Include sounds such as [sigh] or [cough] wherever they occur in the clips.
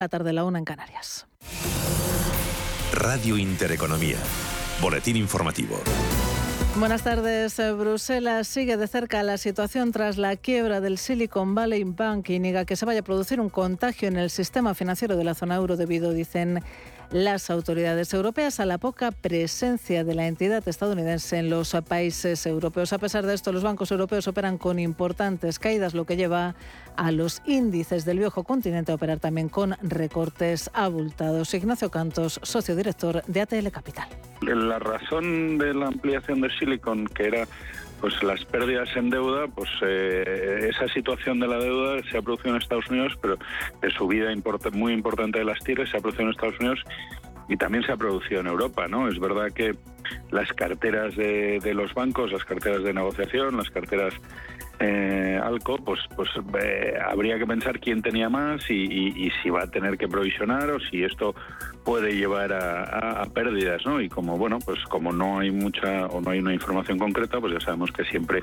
La tarde la una en Canarias. Radio Intereconomía. Boletín informativo. Buenas tardes. Eh, Bruselas sigue de cerca la situación tras la quiebra del Silicon Valley Bank y niega que se vaya a producir un contagio en el sistema financiero de la zona euro debido, dicen, las autoridades europeas a la poca presencia de la entidad estadounidense en los países europeos. A pesar de esto, los bancos europeos operan con importantes caídas, lo que lleva a los índices del viejo continente a operar también con recortes abultados. Ignacio Cantos, socio director de ATL Capital. La razón de la ampliación de Silicon, que era pues las pérdidas en deuda, pues eh, esa situación de la deuda se ha producido en Estados Unidos, pero de subida muy importante de las tires se ha producido en Estados Unidos y también se ha producido en Europa, ¿no? Es verdad que las carteras de los bancos, las carteras de negociación, las carteras eh, Alco, pues, pues eh, habría que pensar quién tenía más y, si va a tener que provisionar o si esto puede llevar a, pérdidas, ¿no? Y como bueno, pues como no hay mucha o no hay una información concreta, pues ya sabemos que siempre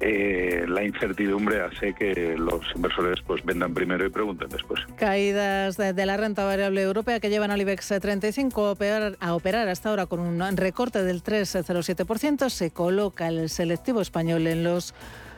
eh, la incertidumbre hace que los inversores pues vendan primero y pregunten después. Caídas de, la renta variable europea que llevan al IBEX 35 a operar, a operar hasta ahora con un recorte del 3,07%. Se coloca el selectivo español en los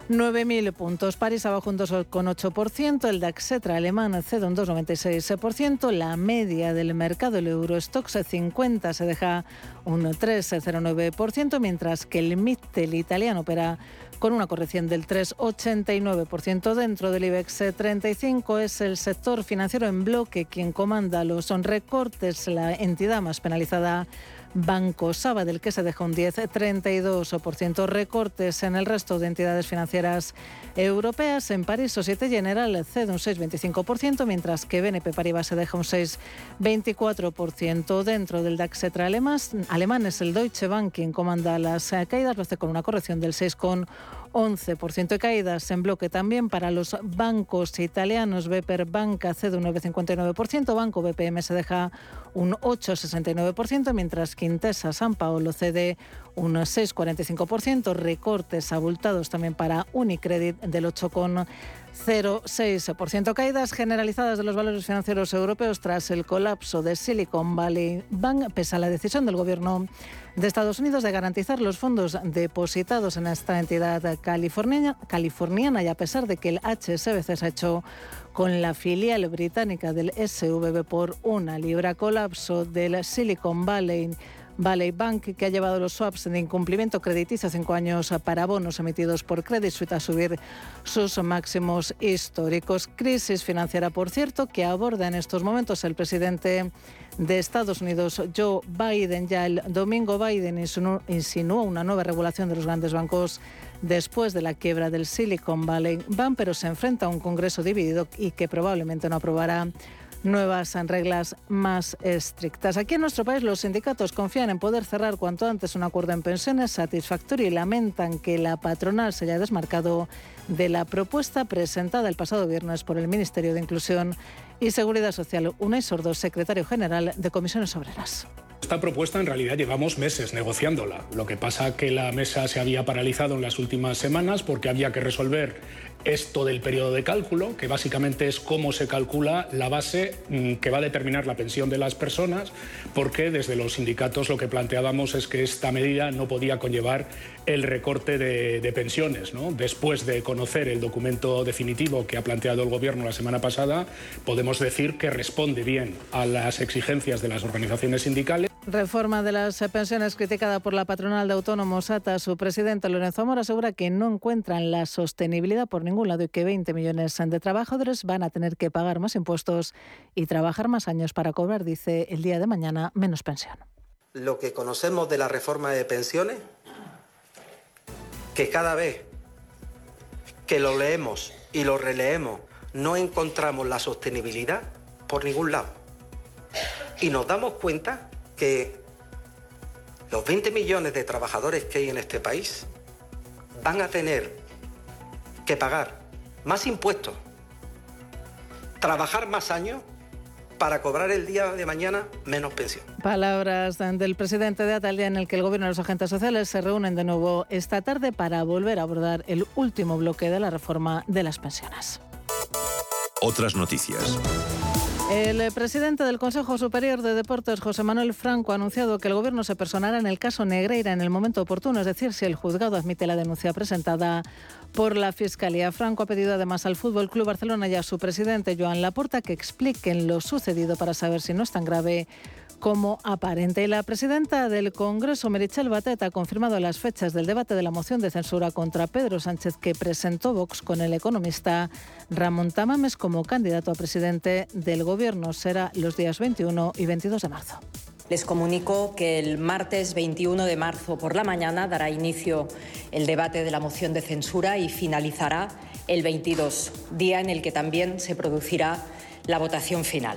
9.000 puntos. París abajo un 2,8%, el DAX alemán cede un 2,96%, la media del mercado, el Eurostox 50 se deja un 3,09%, mientras que el Mittel italiano opera con una corrección del 3,89%. Dentro del IBEX 35 es el sector financiero en bloque quien comanda los recortes, la entidad más penalizada Banco Sabadell, que se deja un 10,32%. Recortes en el resto de entidades financieras europeas. En París, Societe General cede un 6,25%, mientras que BNP Paribas se deja un 6,24%. Dentro del DAX Etra alemán es el Deutsche Bank quien comanda las caídas, lo hace con una corrección del 6,1%. 11% de caídas en bloque también para los bancos italianos. Beper Banca cede un 9,59%, Banco BPM se deja un 8,69%, mientras que Intesa San Paolo cede un 6,45%, recortes abultados también para Unicredit del 8,06%. Caídas generalizadas de los valores financieros europeos tras el colapso de Silicon Valley Bank, pese a la decisión del gobierno de Estados Unidos de garantizar los fondos depositados en esta entidad californiana, californiana y a pesar de que el HSBC se ha hecho con la filial británica del SVB por una libra colapso del Silicon Valley Valley Bank, que ha llevado los swaps de incumplimiento crediticio cinco años para bonos emitidos por Credit Suisse a subir sus máximos históricos. Crisis financiera, por cierto, que aborda en estos momentos el presidente de Estados Unidos, Joe Biden. Ya el domingo Biden insinuó una nueva regulación de los grandes bancos después de la quiebra del Silicon Valley Bank, pero se enfrenta a un Congreso dividido y que probablemente no aprobará nuevas reglas más estrictas. Aquí en nuestro país los sindicatos confían en poder cerrar cuanto antes un acuerdo en pensiones satisfactorio y lamentan que la patronal se haya desmarcado de la propuesta presentada el pasado viernes por el Ministerio de Inclusión y Seguridad Social. Unai Sordo, secretario general de Comisiones Obreras. Esta propuesta en realidad llevamos meses negociándola. Lo que pasa que la mesa se había paralizado en las últimas semanas porque había que resolver esto del periodo de cálculo, que básicamente es cómo se calcula la base mm, que va a determinar la pensión de las personas, porque desde los sindicatos lo que planteábamos es que esta medida no podía conllevar el recorte de, pensiones. Después de conocer el documento definitivo que ha planteado el Gobierno la semana pasada, podemos decir que responde bien a las exigencias de las organizaciones sindicales. Reforma de las pensiones criticada por la patronal de autónomos ATA. Su presidente Lorenzo Amor asegura que no encuentran la sostenibilidad por ningún lado y que 20 millones de trabajadores van a tener que pagar más impuestos y trabajar más años para cobrar, dice, el día de mañana menos pensión. Lo que conocemos de la reforma de pensiones, que cada vez que lo leemos y lo releemos no encontramos la sostenibilidad por ningún lado. Y nos damos cuenta que los 20 millones de trabajadores que hay en este país van a tener que pagar más impuestos, trabajar más años para cobrar el día de mañana menos pensión. Palabras del presidente de Atalia en el que el gobierno y los agentes sociales se reúnen de nuevo esta tarde para volver a abordar el último bloque de la reforma de las pensiones. Otras noticias. El presidente del Consejo Superior de Deportes, José Manuel Franco, ha anunciado que el Gobierno se personará en el caso Negreira en el momento oportuno, es decir, si el juzgado admite la denuncia presentada por la Fiscalía. Franco ha pedido además al Fútbol Club Barcelona y a su presidente, Joan Laporta, que expliquen lo sucedido para saber si no es tan grave como aparente. La presidenta del Congreso, Merichel Batet, ha confirmado las fechas del debate de la moción de censura contra Pedro Sánchez que presentó Vox con el economista Ramón Tamames como candidato a presidente del Gobierno. Será los días 21 y 22 de marzo. Les comunico que el martes 21 de marzo por la mañana dará inicio el debate de la moción de censura y finalizará el 22, día en el que también se producirá la votación final.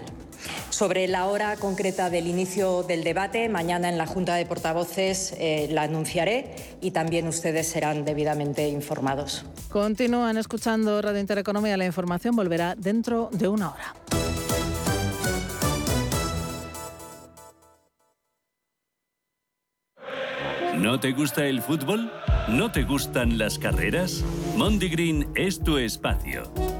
Sobre la hora concreta del inicio del debate, mañana en la Junta de Portavoces eh, la anunciaré y también ustedes serán debidamente informados. Continúan escuchando Radio Intereconomía. La información volverá dentro de una hora. ¿No te gusta el fútbol? ¿No te gustan las carreras? Green es tu espacio.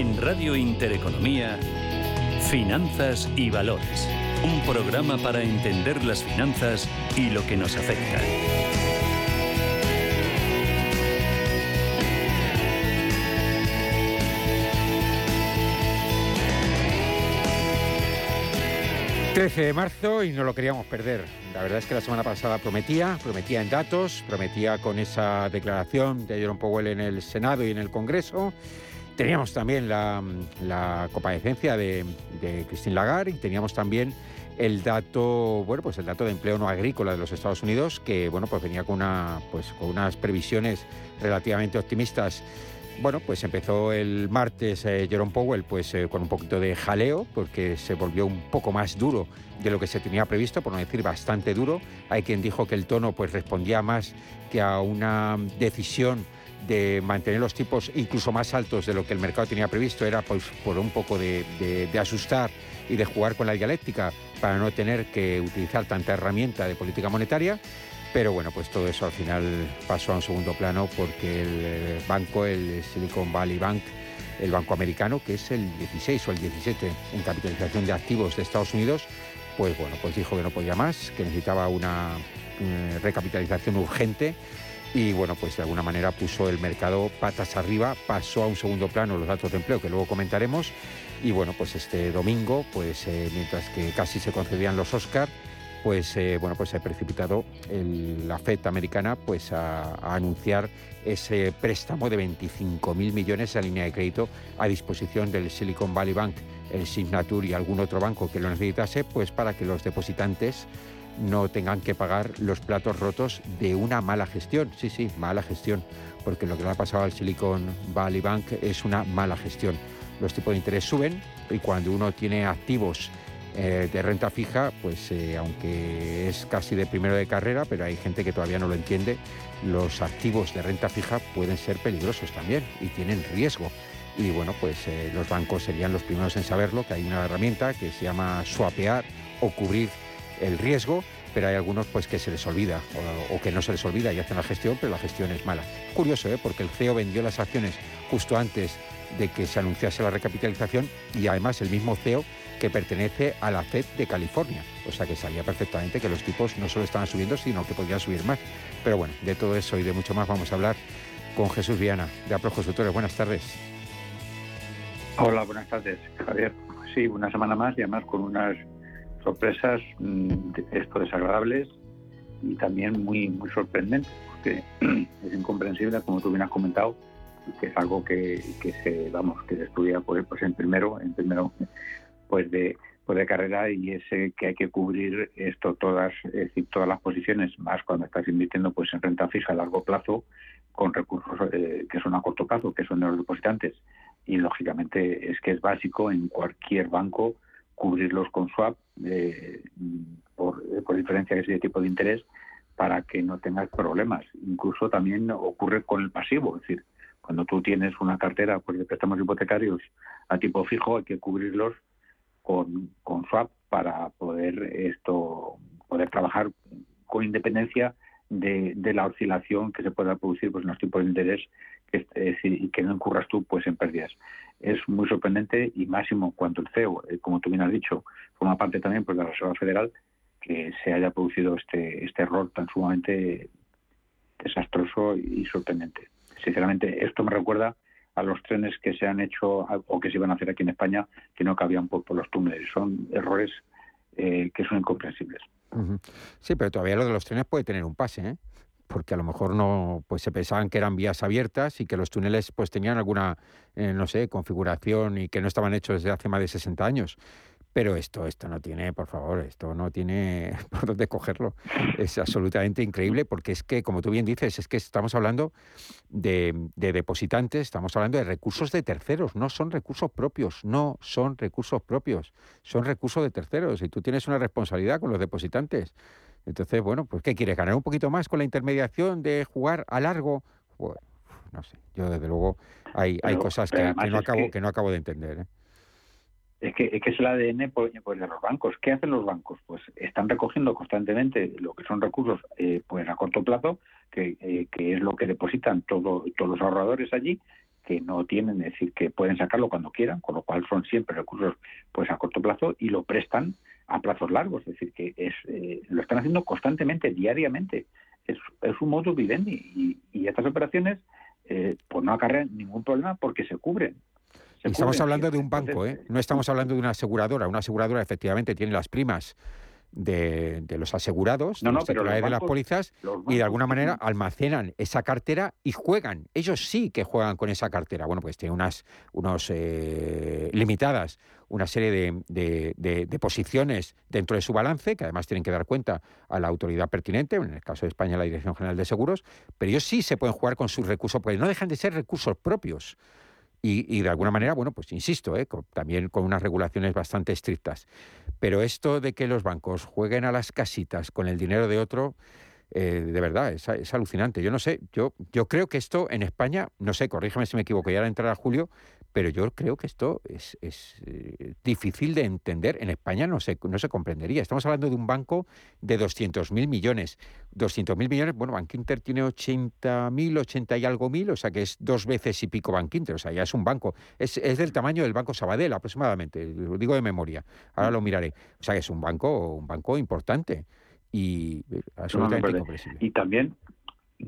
En Radio Intereconomía, Finanzas y Valores. Un programa para entender las finanzas y lo que nos afecta. ...13 de marzo y no lo queríamos perder. La verdad es que la semana pasada prometía, prometía en datos, prometía con esa declaración de Jerome Powell en el Senado y en el Congreso Teníamos también la, comparecencia de, Christine Lagarde y teníamos también el dato, bueno, pues el dato de empleo no agrícola de los Estados Unidos, que bueno, pues venía con una, pues con unas previsiones relativamente optimistas. Bueno, pues empezó el martes eh, Jerome Powell pues eh, con un poquito de jaleo, porque se volvió un poco más duro de lo que se tenía previsto, por no decir bastante duro. Hay quien dijo que el tono pues respondía más que a una decisión de mantener los tipos incluso más altos de lo que el mercado tenía previsto, era pues, por un poco de, asustar y de jugar con la dialéctica para no tener que utilizar tanta herramienta de política monetaria. Pero bueno, pues todo eso al final pasó a un segundo plano porque el banco, el Silicon Valley Bank, el banco americano, que es el 16 o el 17 en capitalización de activos de Estados Unidos, pues bueno, pues dijo que no podía más, que necesitaba una eh, recapitalización urgente y bueno, pues de alguna manera puso el mercado patas arriba, pasó a un segundo plano los datos de empleo que luego comentaremos. Y bueno, pues este domingo, pues eh, mientras que casi se concedían los Oscar, pues eh, bueno, pues se ha precipitado la FED americana pues a, anunciar ese préstamo de 25.000 millones a línea de crédito a disposición del Silicon Valley Bank, el Signature y algún otro banco que lo necesitase, pues para que los depositantes no tengan que pagar los platos rotos de una mala gestión. Sí, sí, mala gestión, porque lo que le ha pasado al Silicon Valley Bank es una mala gestión. Los tipos de interés suben y cuando uno tiene activos eh, de renta fija, pues eh, aunque es casi de primero de carrera, pero hay gente que todavía no lo entiende, los activos de renta fija pueden ser peligrosos también y tienen riesgo. Y bueno, pues eh, los bancos serían los primeros en saberlo, que hay una herramienta que se llama swapear o cubrir el riesgo, pero hay algunos pues que se les olvida o, que no se les olvida y hacen la gestión, pero la gestión es mala. Curioso, ¿eh? porque el CEO vendió las acciones justo antes de que se anunciase la recapitalización y además el mismo CEO que pertenece a la FED de California. O sea que sabía perfectamente que los tipos no solo estaban subiendo, sino que podían subir más. Pero bueno, de todo eso y de mucho más vamos a hablar con Jesús Viana, de Apro Consultores. Buenas tardes. Hola, buenas tardes, Javier. Sí, una semana más y además con unas sorpresas mm, esto desagradables y también muy muy sorprendentes porque [clears throat] es incomprensible como tú bien has comentado que es algo que, se, vamos, que se estudia pues, pues en primero, en primero pues de pues de carrera y es que hay que cubrir esto todas es decir, todas las posiciones más cuando estás invirtiendo pues en renta fija a largo plazo con recursos eh, que son a corto plazo que son de los depositantes. Y lógicamente es que es básico en cualquier banco cubrirlos con swap eh, por, por diferencia de ese tipo de interés para que no tengas problemas. Incluso también ocurre con el pasivo, es decir, cuando tú tienes una cartera pues, de préstamos hipotecarios a tipo fijo, hay que cubrirlos con, con swap para poder esto poder trabajar con independencia de, la oscilación que se pueda producir pues, en los tipos de interés que, y que no incurras tú pues en pérdidas. Es muy sorprendente y máximo cuando el CEO, eh, como tú bien has dicho, forma parte también pues, de la Reserva Federal, que se haya producido este, este error tan sumamente desastroso y sorprendente. Sinceramente, esto me recuerda a los trenes que se han hecho o que se iban a hacer aquí en España que no cabían por, los túneles. Son errores eh, que son incomprensibles. Sí, pero todavía lo de los trenes puede tener un pase, ¿eh? Porque a lo mejor no, pues se pensaban que eran vías abiertas y que los túneles pues tenían alguna, eh, no sé, configuración y que no estaban hechos desde hace más de 60 años. Pero esto, esto no tiene, por favor, esto no tiene [laughs] por dónde cogerlo. Es absolutamente increíble porque es que, como tú bien dices, es que estamos hablando de, depositantes, estamos hablando de recursos de terceros, no son recursos propios, no son recursos propios, son recursos de terceros y tú tienes una responsabilidad con los depositantes. Entonces, bueno, pues ¿qué quieres? ¿Ganar un poquito más con la intermediación de jugar a largo? Bueno, no sé, yo desde luego hay, hay cosas que, no acabo, que no acabo de entender. ¿eh? es que, es que es el ADN pues, pues, de los bancos. ¿Qué hacen los bancos? Pues están recogiendo constantemente lo que son recursos eh, pues a corto plazo, que, eh, que, es lo que depositan todo, todos los ahorradores allí, que no tienen, es decir, que pueden sacarlo cuando quieran, con lo cual son siempre recursos pues a corto plazo y lo prestan a plazos largos, es decir, que es, eh, lo están haciendo constantemente, diariamente. Es, es un modus vivendi y, y estas operaciones pues no acarrean ningún problema porque se cubren estamos hablando de un banco, ¿eh? no estamos hablando de una aseguradora. Una aseguradora efectivamente tiene las primas de, los asegurados, de los titulares de las pólizas, y de alguna manera almacenan esa cartera y juegan. Ellos sí que juegan con esa cartera. Bueno, pues tienen unas unos, eh, limitadas, una serie de, de, posiciones dentro de su balance, que además tienen que dar cuenta a la autoridad pertinente, en el caso de España la Dirección General de Seguros, pero ellos sí se pueden jugar con sus recursos, porque no dejan de ser recursos propios. Y, de alguna manera, bueno, pues insisto, ¿eh? también con unas regulaciones bastante estrictas. Pero esto de que los bancos jueguen a las casitas con el dinero de otro, eh, de verdad, es, es, alucinante. Yo no sé, yo, yo creo que esto en España, no sé, corrígeme si me equivoco, ya a Julio, pero yo creo que esto es, eh, difícil de entender. En España no se, no se comprendería. Estamos hablando de un banco de 200.000 millones. 200.000 millones, bueno, Bank Inter tiene 80.000, 80 y algo mil, o sea que es dos veces y pico Bank Inter, o sea, ya es un banco. Es, es del tamaño del Banco Sabadell aproximadamente, lo digo de memoria. Ahora lo miraré. O sea que es un banco, un banco importante y eh, absolutamente incomprensible. Y también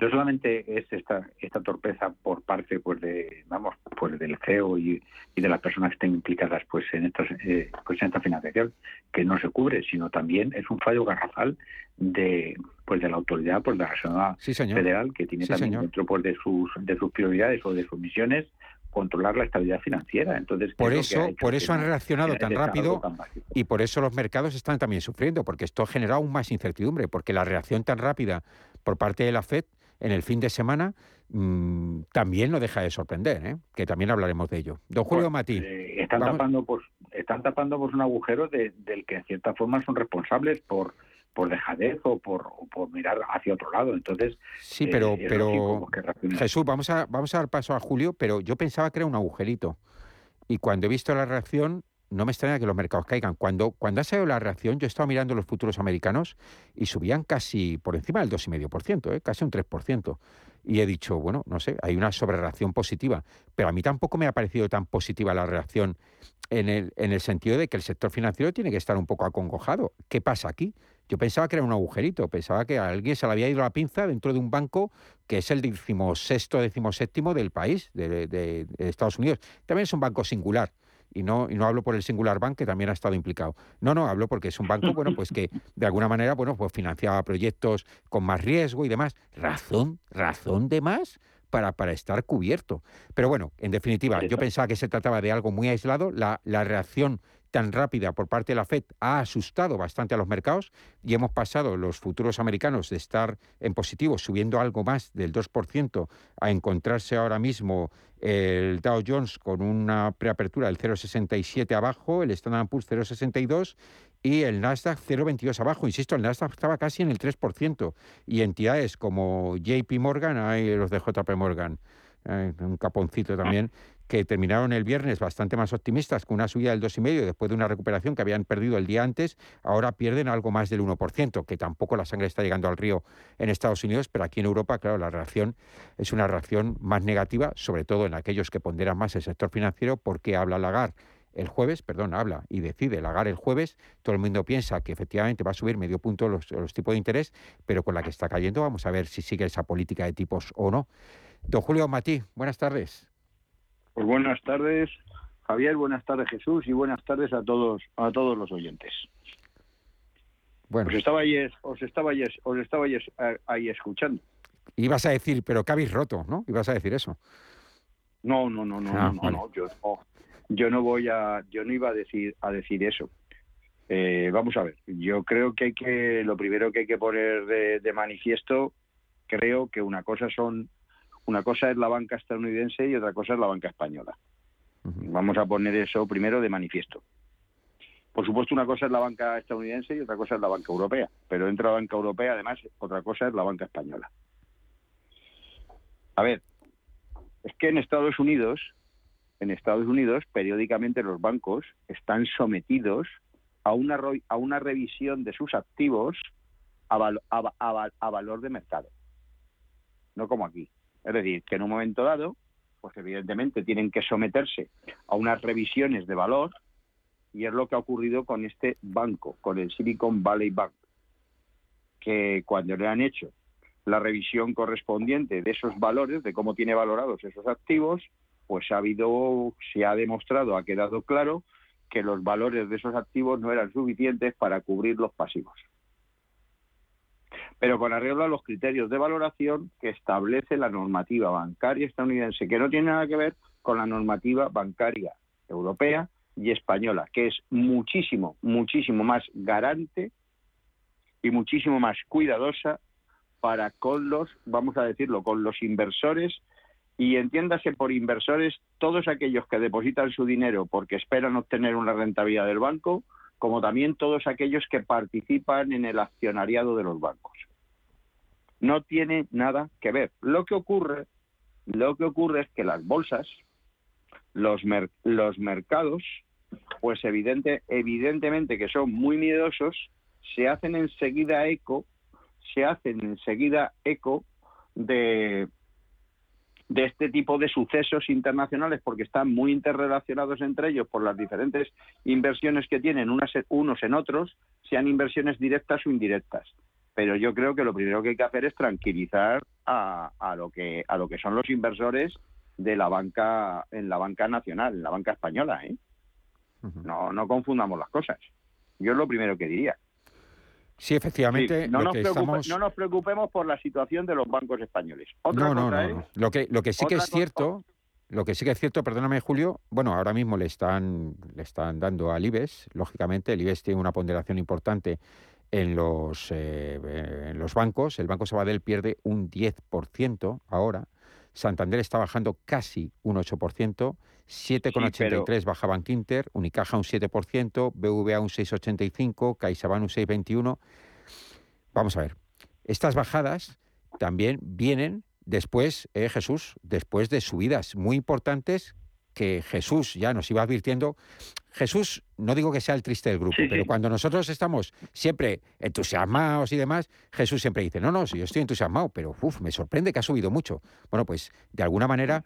no solamente es esta esta torpeza por parte pues de vamos pues del CEO y, de las personas que estén implicadas pues en estas eh, pues en esta financiación que no se cubre sino también es un fallo garrafal de pues de la autoridad pues de la Reserva Federal que tiene también dentro pues de sus de sus prioridades o de sus misiones controlar la estabilidad financiera. Entonces, por eso, por eso han reaccionado tan rápido y por eso los mercados están también sufriendo, porque esto ha generado aún más incertidumbre, porque la reacción tan rápida por parte de la Fed en el fin de semana mm, también no deja de sorprender, ¿eh? que también hablaremos de ello. Don Julio pues, Matí. Eh, están, tapando, pues, están tapando pues, un agujero del que en cierta forma son responsables por por dejadez o por, por mirar hacia otro lado. Entonces, sí, pero, eh, pero Jesús, vamos a, vamos a dar paso a Julio, pero yo pensaba que era un agujerito. Y cuando he visto la reacción, no me extraña que los mercados caigan. Cuando, cuando ha salido la reacción, yo he estado mirando los futuros americanos y subían casi por encima del 2,5%, ¿eh? casi un 3%. Y he dicho, bueno, no sé, hay una sobrereacción positiva. Pero a mí tampoco me ha parecido tan positiva la reacción en el, en el sentido de que el sector financiero tiene que estar un poco acongojado. ¿Qué pasa aquí? Yo pensaba que era un agujerito, pensaba que a alguien se le había ido la pinza dentro de un banco que es el decimosexto, decimoséptimo del país, de Estados Unidos. También es un banco singular y no, y no hablo por el Singular Bank, que también ha estado implicado. No, no, hablo porque es un banco, bueno, pues que [laughs] de alguna manera, bueno, pues financiaba proyectos con más riesgo y demás. ¿Razón? ¿Razón de más? Para, para estar cubierto. Pero bueno, en definitiva, yo pensaba que se trataba de algo muy aislado. La, la reacción tan rápida por parte de la Fed ha asustado bastante a los mercados y hemos pasado los futuros americanos de estar en positivo, subiendo algo más del 2%, a encontrarse ahora mismo el Dow Jones con una preapertura del 0,67 abajo, el Standard Poor's 0,62 y el Nasdaq 0,22 abajo. Insisto, el Nasdaq estaba casi en el 3%. Y entidades como JP Morgan, hay los de JP Morgan, un caponcito también, que terminaron el viernes bastante más optimistas, con una subida del 2,5% después de una recuperación que habían perdido el día antes, ahora pierden algo más del 1%, que tampoco la sangre está llegando al río en Estados Unidos, pero aquí en Europa, claro, la reacción es una reacción más negativa, sobre todo en aquellos que ponderan más el sector financiero, porque habla Lagar el jueves, perdón, habla y decide lagar el jueves, todo el mundo piensa que efectivamente va a subir medio punto los, tipos de interés, pero con la que está cayendo vamos a ver si sigue esa política de tipos o no. Don Julio Matí, buenas tardes. Pues buenas tardes, Javier, buenas tardes Jesús y buenas tardes a todos a todos los oyentes. Bueno. Os estaba ahí, os estaba os estaba ahí, escuchando. Ibas a decir, pero que habéis roto, ¿no? Ibas a decir eso. No, no, no, no, ah, no, no, yo no, yo no voy a, yo no iba a decir a decir eso. Eh, vamos a ver, yo creo que hay que, lo primero que hay que poner de, manifiesto, creo que una cosa son, una cosa es la banca estadounidense y otra cosa es la banca española. Vamos a poner eso primero de manifiesto. Por supuesto, una cosa es la banca estadounidense y otra cosa es la banca europea, pero dentro de la banca europea, además, otra cosa es la banca española. A ver, es que en Estados Unidos en Estados Unidos, periódicamente los bancos están sometidos a una, a una revisión de sus activos a, a, valor de mercado. No como aquí. Es decir, que en un momento dado, pues evidentemente tienen que someterse a unas revisiones de valor y es lo que ha ocurrido con este banco, con el Silicon Valley Bank, que cuando le han hecho la revisión correspondiente de esos valores, de cómo tiene valorados esos activos, pues ha habido, se ha demostrado, ha quedado claro que los valores de esos activos no eran suficientes para cubrir los pasivos. Pero con arreglo a los criterios de valoración que establece la normativa bancaria estadounidense, que no tiene nada que ver con la normativa bancaria europea y española, que es muchísimo, muchísimo más garante y muchísimo más cuidadosa para con los, vamos a decirlo, con los inversores y entiéndase por inversores todos aquellos que depositan su dinero porque esperan obtener una rentabilidad del banco, como también todos aquellos que participan en el accionariado de los bancos. No tiene nada que ver. Lo que ocurre, lo que ocurre es que las bolsas, los, los mercados, pues evidente, evidentemente que son muy miedosos, se hacen enseguida eco, se hacen enseguida eco de, de este tipo de sucesos internacionales porque están muy interrelacionados entre ellos por las diferentes inversiones que tienen unos en otros, sean inversiones directas o indirectas. Pero yo creo que lo primero que hay que hacer es tranquilizar a, lo que a lo que son los inversores de la banca en la banca nacional, en la banca española, ¿eh? No no confundamos las cosas. Yo es lo primero que diría. Sí, efectivamente. no, nos preocupemos por la situación de los bancos españoles. no, no, no, Lo que, lo que sí que es cierto, lo que sí que es cierto, perdóname Julio, bueno, ahora mismo le están, le están dando al IBEX, lógicamente, el IBEX tiene una ponderación importante en los, eh, en los bancos. El Banco Sabadell pierde un 10% ahora. Santander está bajando casi un 8%, 7,83 baja Bankinter, Unicaja un 7%, BVA un 6,85, CaixaBank un 6,21. Vamos a ver, estas bajadas también vienen después, eh, Jesús, después de subidas muy importantes que Jesús ya nos iba advirtiendo. Jesús, no digo que sea el triste del grupo, pero cuando nosotros estamos siempre entusiasmados y demás, Jesús siempre dice, no, no, si yo estoy entusiasmado, pero uf, me sorprende que ha subido mucho. Bueno, pues de alguna manera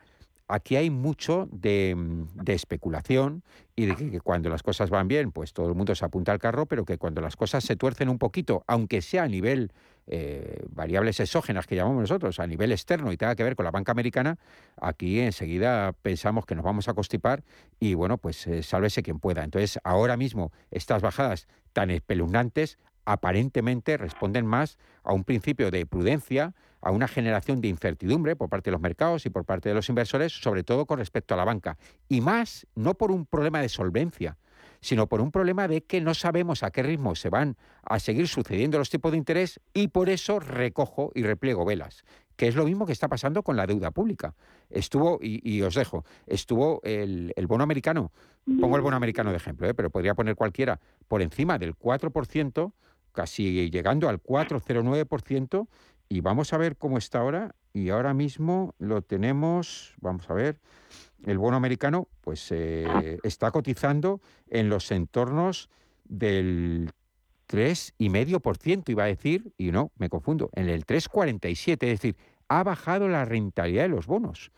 aquí hay mucho de, de especulación y de que, cuando las cosas van bien, pues todo el mundo se apunta al carro, pero que cuando las cosas se tuercen un poquito, aunque sea a nivel eh, variables exógenas que llamamos nosotros a nivel externo y tenga que ver con la banca americana, aquí enseguida pensamos que nos vamos a constipar y bueno, pues eh, sálvese quien pueda. Entonces, ahora mismo estas bajadas tan espeluznantes aparentemente responden más a un principio de prudencia, a una generación de incertidumbre por parte de los mercados y por parte de los inversores, sobre todo con respecto a la banca. Y más, no por un problema de solvencia, sino por un problema de que no sabemos a qué ritmo se van a seguir sucediendo los tipos de interés y por eso recojo y repliego velas que es lo mismo que está pasando con la deuda pública. Estuvo, y, os dejo, estuvo el, bono americano, pongo el bono americano de ejemplo, ¿eh? pero podría poner cualquiera, por encima del 4%, casi llegando al 4,09%, y vamos a ver cómo está ahora, y ahora mismo lo tenemos, vamos a ver, el bono americano pues eh, está cotizando en los entornos del 3,5%, iba a decir, y no, me confundo, en el 3,47%, es decir, ha bajado la rentabilidad de los bonos.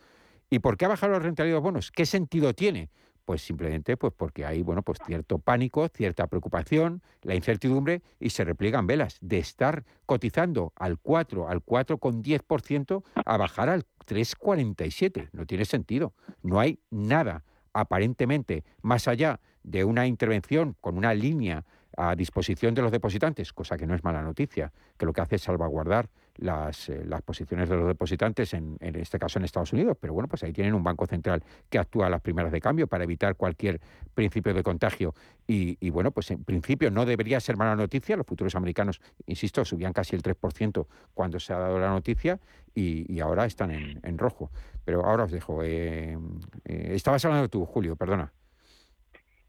¿Y por qué ha bajado la rentabilidad de los bonos? ¿Qué sentido tiene? Pues simplemente pues porque hay bueno, pues cierto pánico, cierta preocupación, la incertidumbre y se repliegan velas de estar cotizando al 4, al 4,10% a bajar al 3,47. No tiene sentido. No hay nada aparentemente más allá de una intervención con una línea a disposición de los depositantes, cosa que no es mala noticia, que lo que hace es salvaguardar las, eh, las posiciones de los depositantes, en, en, este caso en Estados Unidos, pero bueno, pues ahí tienen un banco central que actúa a las primeras de cambio para evitar cualquier principio de contagio. Y, bueno, pues en principio no debería ser mala noticia, los futuros americanos, insisto, subían casi el 3% cuando se ha dado la noticia y, ahora están en, rojo. Pero ahora os dejo. Eh, eh, estabas hablando tú, Julio, perdona.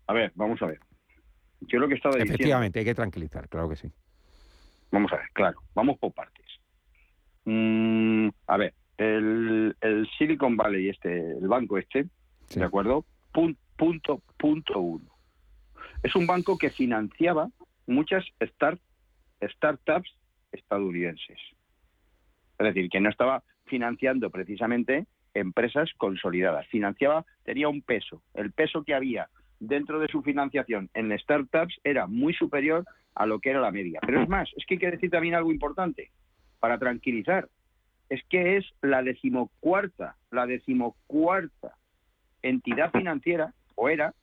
A ver, vamos a ver. Yo lo que estaba diciendo... Efectivamente, hay que tranquilizar, claro que sí. Vamos a ver, claro, vamos por partes. Mm, a ver, el, Silicon Valley, este, el banco este, ¿de acuerdo? punto, punto uno. Es un banco que financiaba muchas start, startups estadounidenses. Es decir, que no estaba financiando precisamente empresas consolidadas. Financiaba, tenía un peso. El peso que había dentro de su financiación en startups era muy superior a lo que era la media. Pero es más, es que hay que decir también algo importante para tranquilizar. Es que es la decimocuarta, la decimocuarta entidad financiera, o era,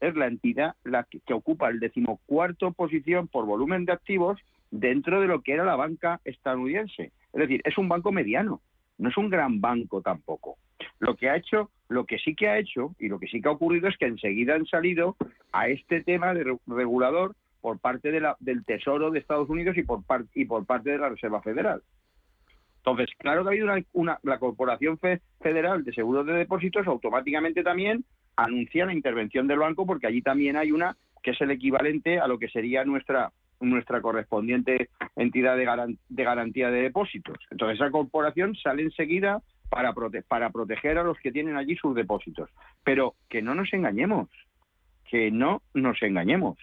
es la entidad la que, ocupa el decimocuarto posición por volumen de activos dentro de lo que era la banca estadounidense. Es decir, es un banco mediano, no es un gran banco tampoco. Lo que ha hecho, lo que sí que ha hecho y lo que sí que ha ocurrido es que enseguida han salido a este tema de regulador por parte de la, del Tesoro de Estados Unidos y por, y por parte de la Reserva Federal. Entonces, claro que ha habido una, la Corporación Federal de Seguros de Depósitos automáticamente también anuncia la intervención del banco porque allí también hay una que es el equivalente a lo que sería nuestra nuestra correspondiente entidad de, garantía de depósitos. Entonces, esa corporación sale enseguida para, para proteger a los que tienen allí sus depósitos. Pero que no nos engañemos, que no nos engañemos,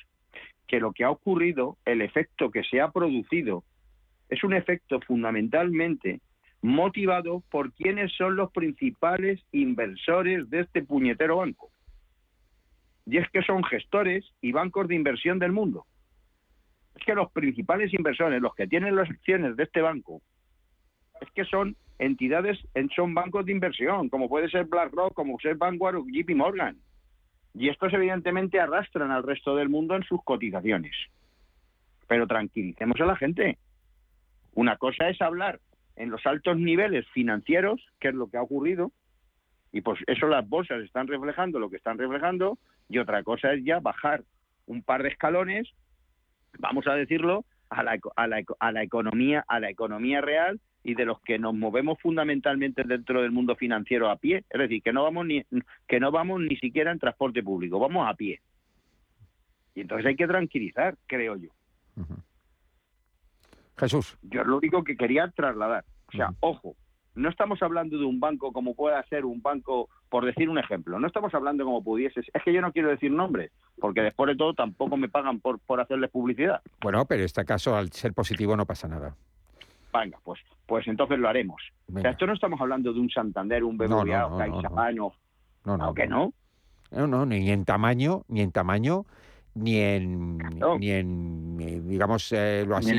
que lo que ha ocurrido, el efecto que se ha producido, es un efecto fundamentalmente motivado por quienes son los principales inversores de este puñetero banco. Y es que son gestores y bancos de inversión del mundo. Es que los principales inversores, los que tienen las acciones de este banco, es que son entidades, son bancos de inversión, como puede ser BlackRock, como puede ser Vanguard o JP Morgan. Y estos evidentemente arrastran al resto del mundo en sus cotizaciones. Pero tranquilicemos a la gente. Una cosa es hablar en los altos niveles financieros, que es lo que ha ocurrido, y pues eso las bolsas están reflejando lo que están reflejando, y otra cosa es ya bajar un par de escalones, vamos a decirlo, a la, a la, a la economía, a la economía real y de los que nos movemos fundamentalmente dentro del mundo financiero a pie, es decir, que no vamos ni que no vamos ni siquiera en transporte público, vamos a pie. Y entonces hay que tranquilizar, creo yo. Jesús. Yo es lo único que quería trasladar. O sea, ojo, no estamos hablando de un banco como pueda ser un banco, por decir un ejemplo, no estamos hablando como pudiese, es que yo no quiero decir nombres, porque después de todo tampoco me pagan por, por hacerles publicidad. Bueno, pero en este caso, al ser positivo, no pasa nada venga, pues, pues entonces lo haremos. O sea, esto no estamos hablando de un Santander, un BBVA, no, no, no, no, no, no? No, no, ni en tamaño, ni en tamaño, ni en, ni en digamos, eh, lo así,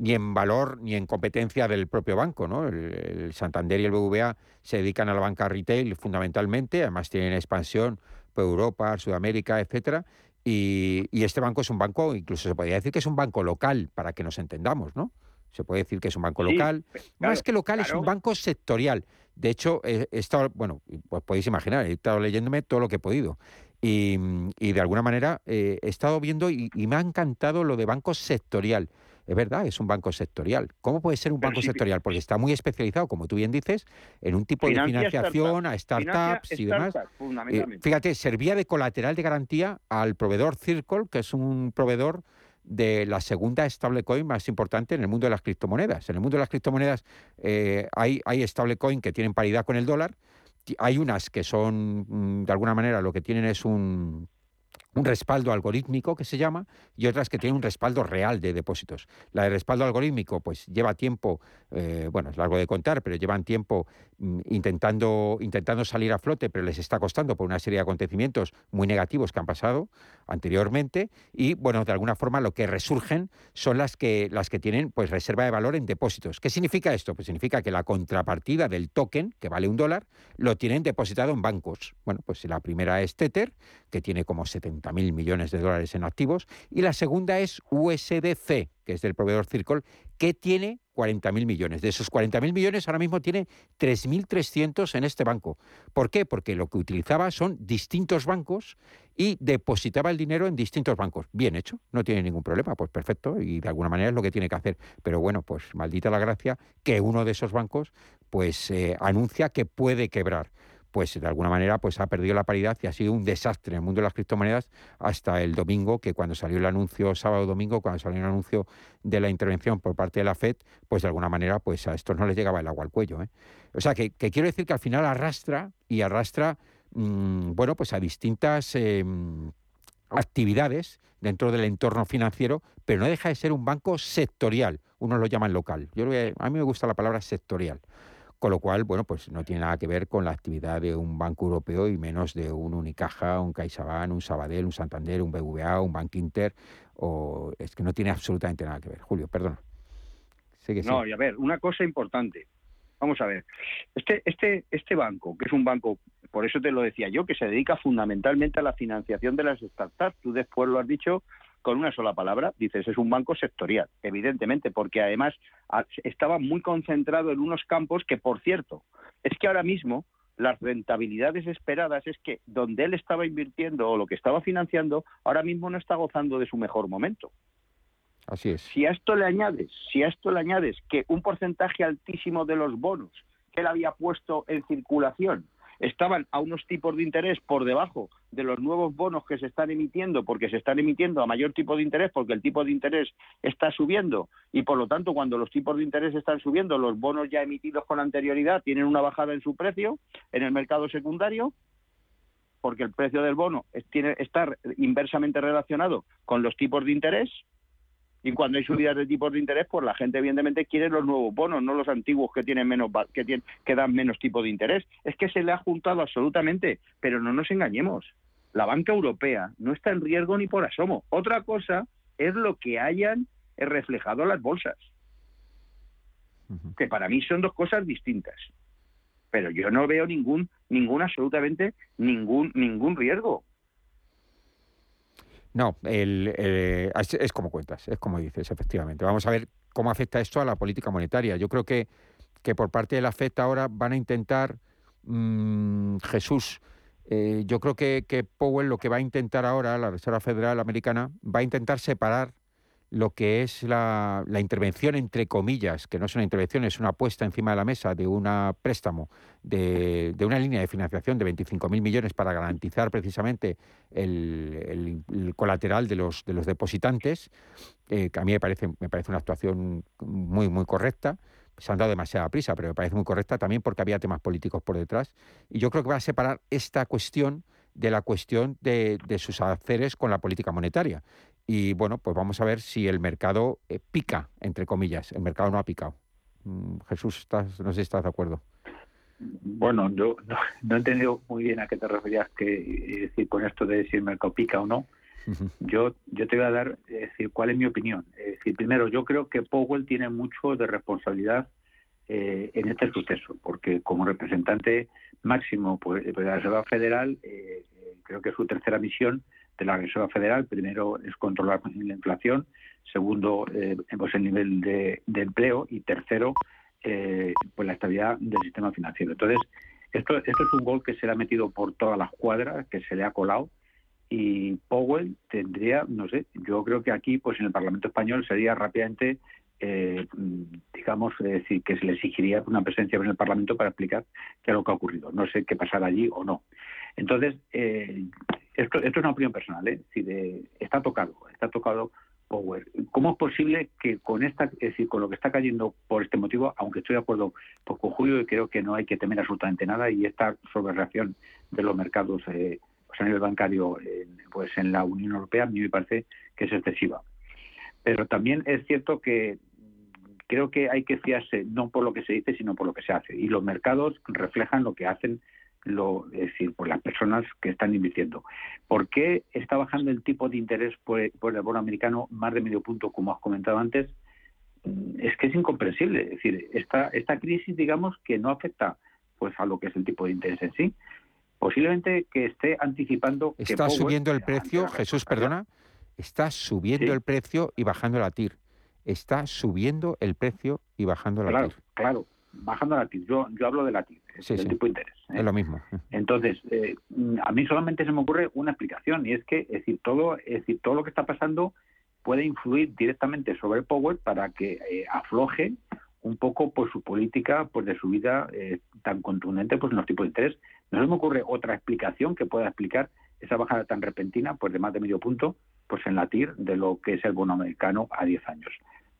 ni en, valor, ni en competencia del propio banco, ¿no? El, Santander y el BBVA se dedican a la banca retail fundamentalmente, además tienen expansión por Europa, Sudamérica, etcétera. Y, y este banco es un banco, incluso se podría decir que es un banco local, para que nos entendamos, ¿no? Se puede decir que es un banco local. Más que local, es un banco sectorial. De hecho, he estado, bueno, pues podéis imaginar, he estado leyéndome todo lo que he podido. Y, de alguna manera eh, he estado viendo y, me ha encantado lo de banco sectorial. Es verdad, es un banco sectorial. ¿Cómo puede ser un banco sectorial? Porque está muy especializado, como tú bien dices, en un tipo de financiación a startups y demás. Eh, fíjate, servía de colateral de garantía al proveedor Circle, que es un proveedor de la segunda stablecoin más importante en el mundo de las criptomonedas. En el mundo de las criptomonedas eh, hay, hay stablecoin que tienen paridad con el dólar, hay unas que son, mm, de alguna manera, lo que tienen es un, un respaldo algorítmico que se llama y otras que tienen un respaldo real de depósitos. La de respaldo algorítmico pues lleva tiempo, eh, bueno, es largo de contar, pero llevan tiempo mm, intentando, intentando salir a flote, pero les está costando por una serie de acontecimientos muy negativos que han pasado anteriormente y bueno, de alguna forma lo que resurgen son las que, las que tienen pues reserva de valor en depósitos. ¿Qué significa esto? Pues significa que la contrapartida del token, que vale un dólar, lo tienen depositado en bancos. Bueno, pues la primera es Tether, que tiene como 70 mil millones de dólares en activos, y la segunda es USDC, que es del proveedor Circle, que tiene 40.000 millones. De esos 40.000 millones ahora mismo tiene 3.300 en este banco. ¿Por qué? Porque lo que utilizaba son distintos bancos y depositaba el dinero en distintos bancos. Bien hecho, no tiene ningún problema, pues perfecto, y de alguna manera es lo que tiene que hacer. Pero bueno, pues maldita la gracia que uno de esos bancos pues eh, anuncia que puede quebrar pues de alguna manera pues ha perdido la paridad y ha sido un desastre en el mundo de las criptomonedas hasta el domingo, que cuando salió el anuncio, sábado domingo, cuando salió el anuncio de la intervención por parte de la FED, pues de alguna manera pues a estos no les llegaba el agua al cuello. ¿eh? O sea, que, quiero decir que al final arrastra y arrastra, mm, bueno, pues a distintas... Em, actividades dentro del entorno financiero, pero no deja de ser un banco sectorial. Unos lo llaman local. Yo a mí me gusta la palabra sectorial. Con lo cual, bueno, pues no tiene nada que ver con la actividad de un banco europeo y menos de un Unicaja, un CaixaBank, un Sabadell, un Santander, un BVA, un Bank Inter, o es que no tiene absolutamente nada que ver. Julio, perdona. no, y a ver, una cosa importante. Vamos a ver, este, este, este banco, que es un banco, por eso te lo decía yo, que se dedica fundamentalmente a la financiación de las startups, tú después lo has dicho, con una sola palabra, dices, es un banco sectorial, evidentemente, porque además estaba muy concentrado en unos campos que, por cierto, es que ahora mismo las rentabilidades esperadas es que donde él estaba invirtiendo o lo que estaba financiando, ahora mismo no está gozando de su mejor momento. Así es. Si a esto le añades, si a esto le añades que un porcentaje altísimo de los bonos que él había puesto en circulación estaban a unos tipos de interés por debajo de los nuevos bonos que se están emitiendo, porque se están emitiendo a mayor tipo de interés, porque el tipo de interés está subiendo y por lo tanto cuando los tipos de interés están subiendo, los bonos ya emitidos con anterioridad tienen una bajada en su precio en el mercado secundario, porque el precio del bono está inversamente relacionado con los tipos de interés y cuando hay subidas de tipos de interés, pues la gente evidentemente quiere los nuevos bonos, no los antiguos que tienen menos que, tienen, que dan menos tipo de interés. Es que se le ha juntado absolutamente, pero no nos engañemos. La banca europea no está en riesgo ni por asomo. Otra cosa es lo que hayan reflejado las bolsas, que para mí son dos cosas distintas. Pero yo no veo ningún, ningún absolutamente ningún, ningún riesgo. No, el, eh, es, como cuentas, es como dices, efectivamente. Vamos a ver cómo afecta esto a la política monetaria. Yo creo que, que por parte de la FED ahora van a intentar, mm, Jesús, eh, yo creo que, que Powell lo que va a intentar ahora, la Reserva Federal Americana, va a intentar separar lo que es la, intervención, entre comillas, que no es una intervención, es una puesta encima de la mesa de un préstamo, de, una línea de financiación de 25.000 millones para garantizar precisamente el, colateral de los, de los depositantes, eh, que a mí me parece, me parece una actuación muy, muy correcta. Se han dado demasiada prisa, pero me parece muy correcta también porque había temas políticos por detrás. Y yo creo que va a separar esta cuestión de la cuestión de, de, sus haceres con la política monetaria. Y bueno, pues vamos a ver si el mercado eh, pica, entre comillas. El mercado no ha picado. Mm, Jesús, estás, no sé si estás de acuerdo. Bueno, yo no, he entendido muy bien a qué te referías que decir con esto de si el mercado pica o no. Yo, yo te voy a dar, decir, cuál es mi opinión. Es decir, primero, yo creo que Powell tiene mucho de responsabilidad eh, en este suceso, porque como representante máximo pues, de la Reserva Federal, creo que su tercera misión de la Reserva Federal. Primero es controlar la inflación, segundo eh, pues el nivel de, empleo y tercero eh, pues la estabilidad del sistema financiero. Entonces, esto, esto es un gol que se le ha metido por todas las cuadras, que se le ha colado y Powell tendría, no sé, yo creo que aquí, pues en el Parlamento español sería rápidamente, eh, digamos, decir, que se le exigiría una presencia en el Parlamento para explicar qué es lo que ha ocurrido. No sé qué pasará allí o no. Entonces, eh, esto, es una opinión personal, ¿eh? está tocado, está tocado Power. ¿Cómo es posible que con esta, es decir, con lo que está cayendo por este motivo, aunque estoy de acuerdo pues, con Julio y creo que no hay que temer absolutamente nada y esta sobrereacción de los mercados eh, a nivel bancario pues en la Unión Europea a mí me parece que es excesiva. Pero también es cierto que creo que hay que fiarse no por lo que se dice, sino por lo que se hace. Y los mercados reflejan lo que hacen lo, es decir, por las personas que están invirtiendo. ¿Por qué está bajando el tipo de interés por, el bono americano más de medio punto, como has comentado antes? Mm, es que es incomprensible. Es decir, esta, esta crisis, digamos, que no afecta pues a lo que es el tipo de interés en sí. Posiblemente que esté anticipando está subiendo el precio, Jesús, perdona, está subiendo el precio y bajando la TIR. Está subiendo el precio y bajando la claro, TIR. Claro, bajando la TIR. Yo, yo hablo de la TIR, del tipo de interés. ¿eh? Es lo mismo. Entonces, eh, a mí solamente se me ocurre una explicación y es que, es decir, todo, es decir, todo lo que está pasando puede influir directamente sobre Power para que eh, afloje un poco por su política pues de subida tan contundente pues en los tipos de interés. No se me ocurre otra explicación que pueda explicar esa bajada tan repentina pues de más de medio punto pues en la TIR de lo que es el bono americano a 10 años.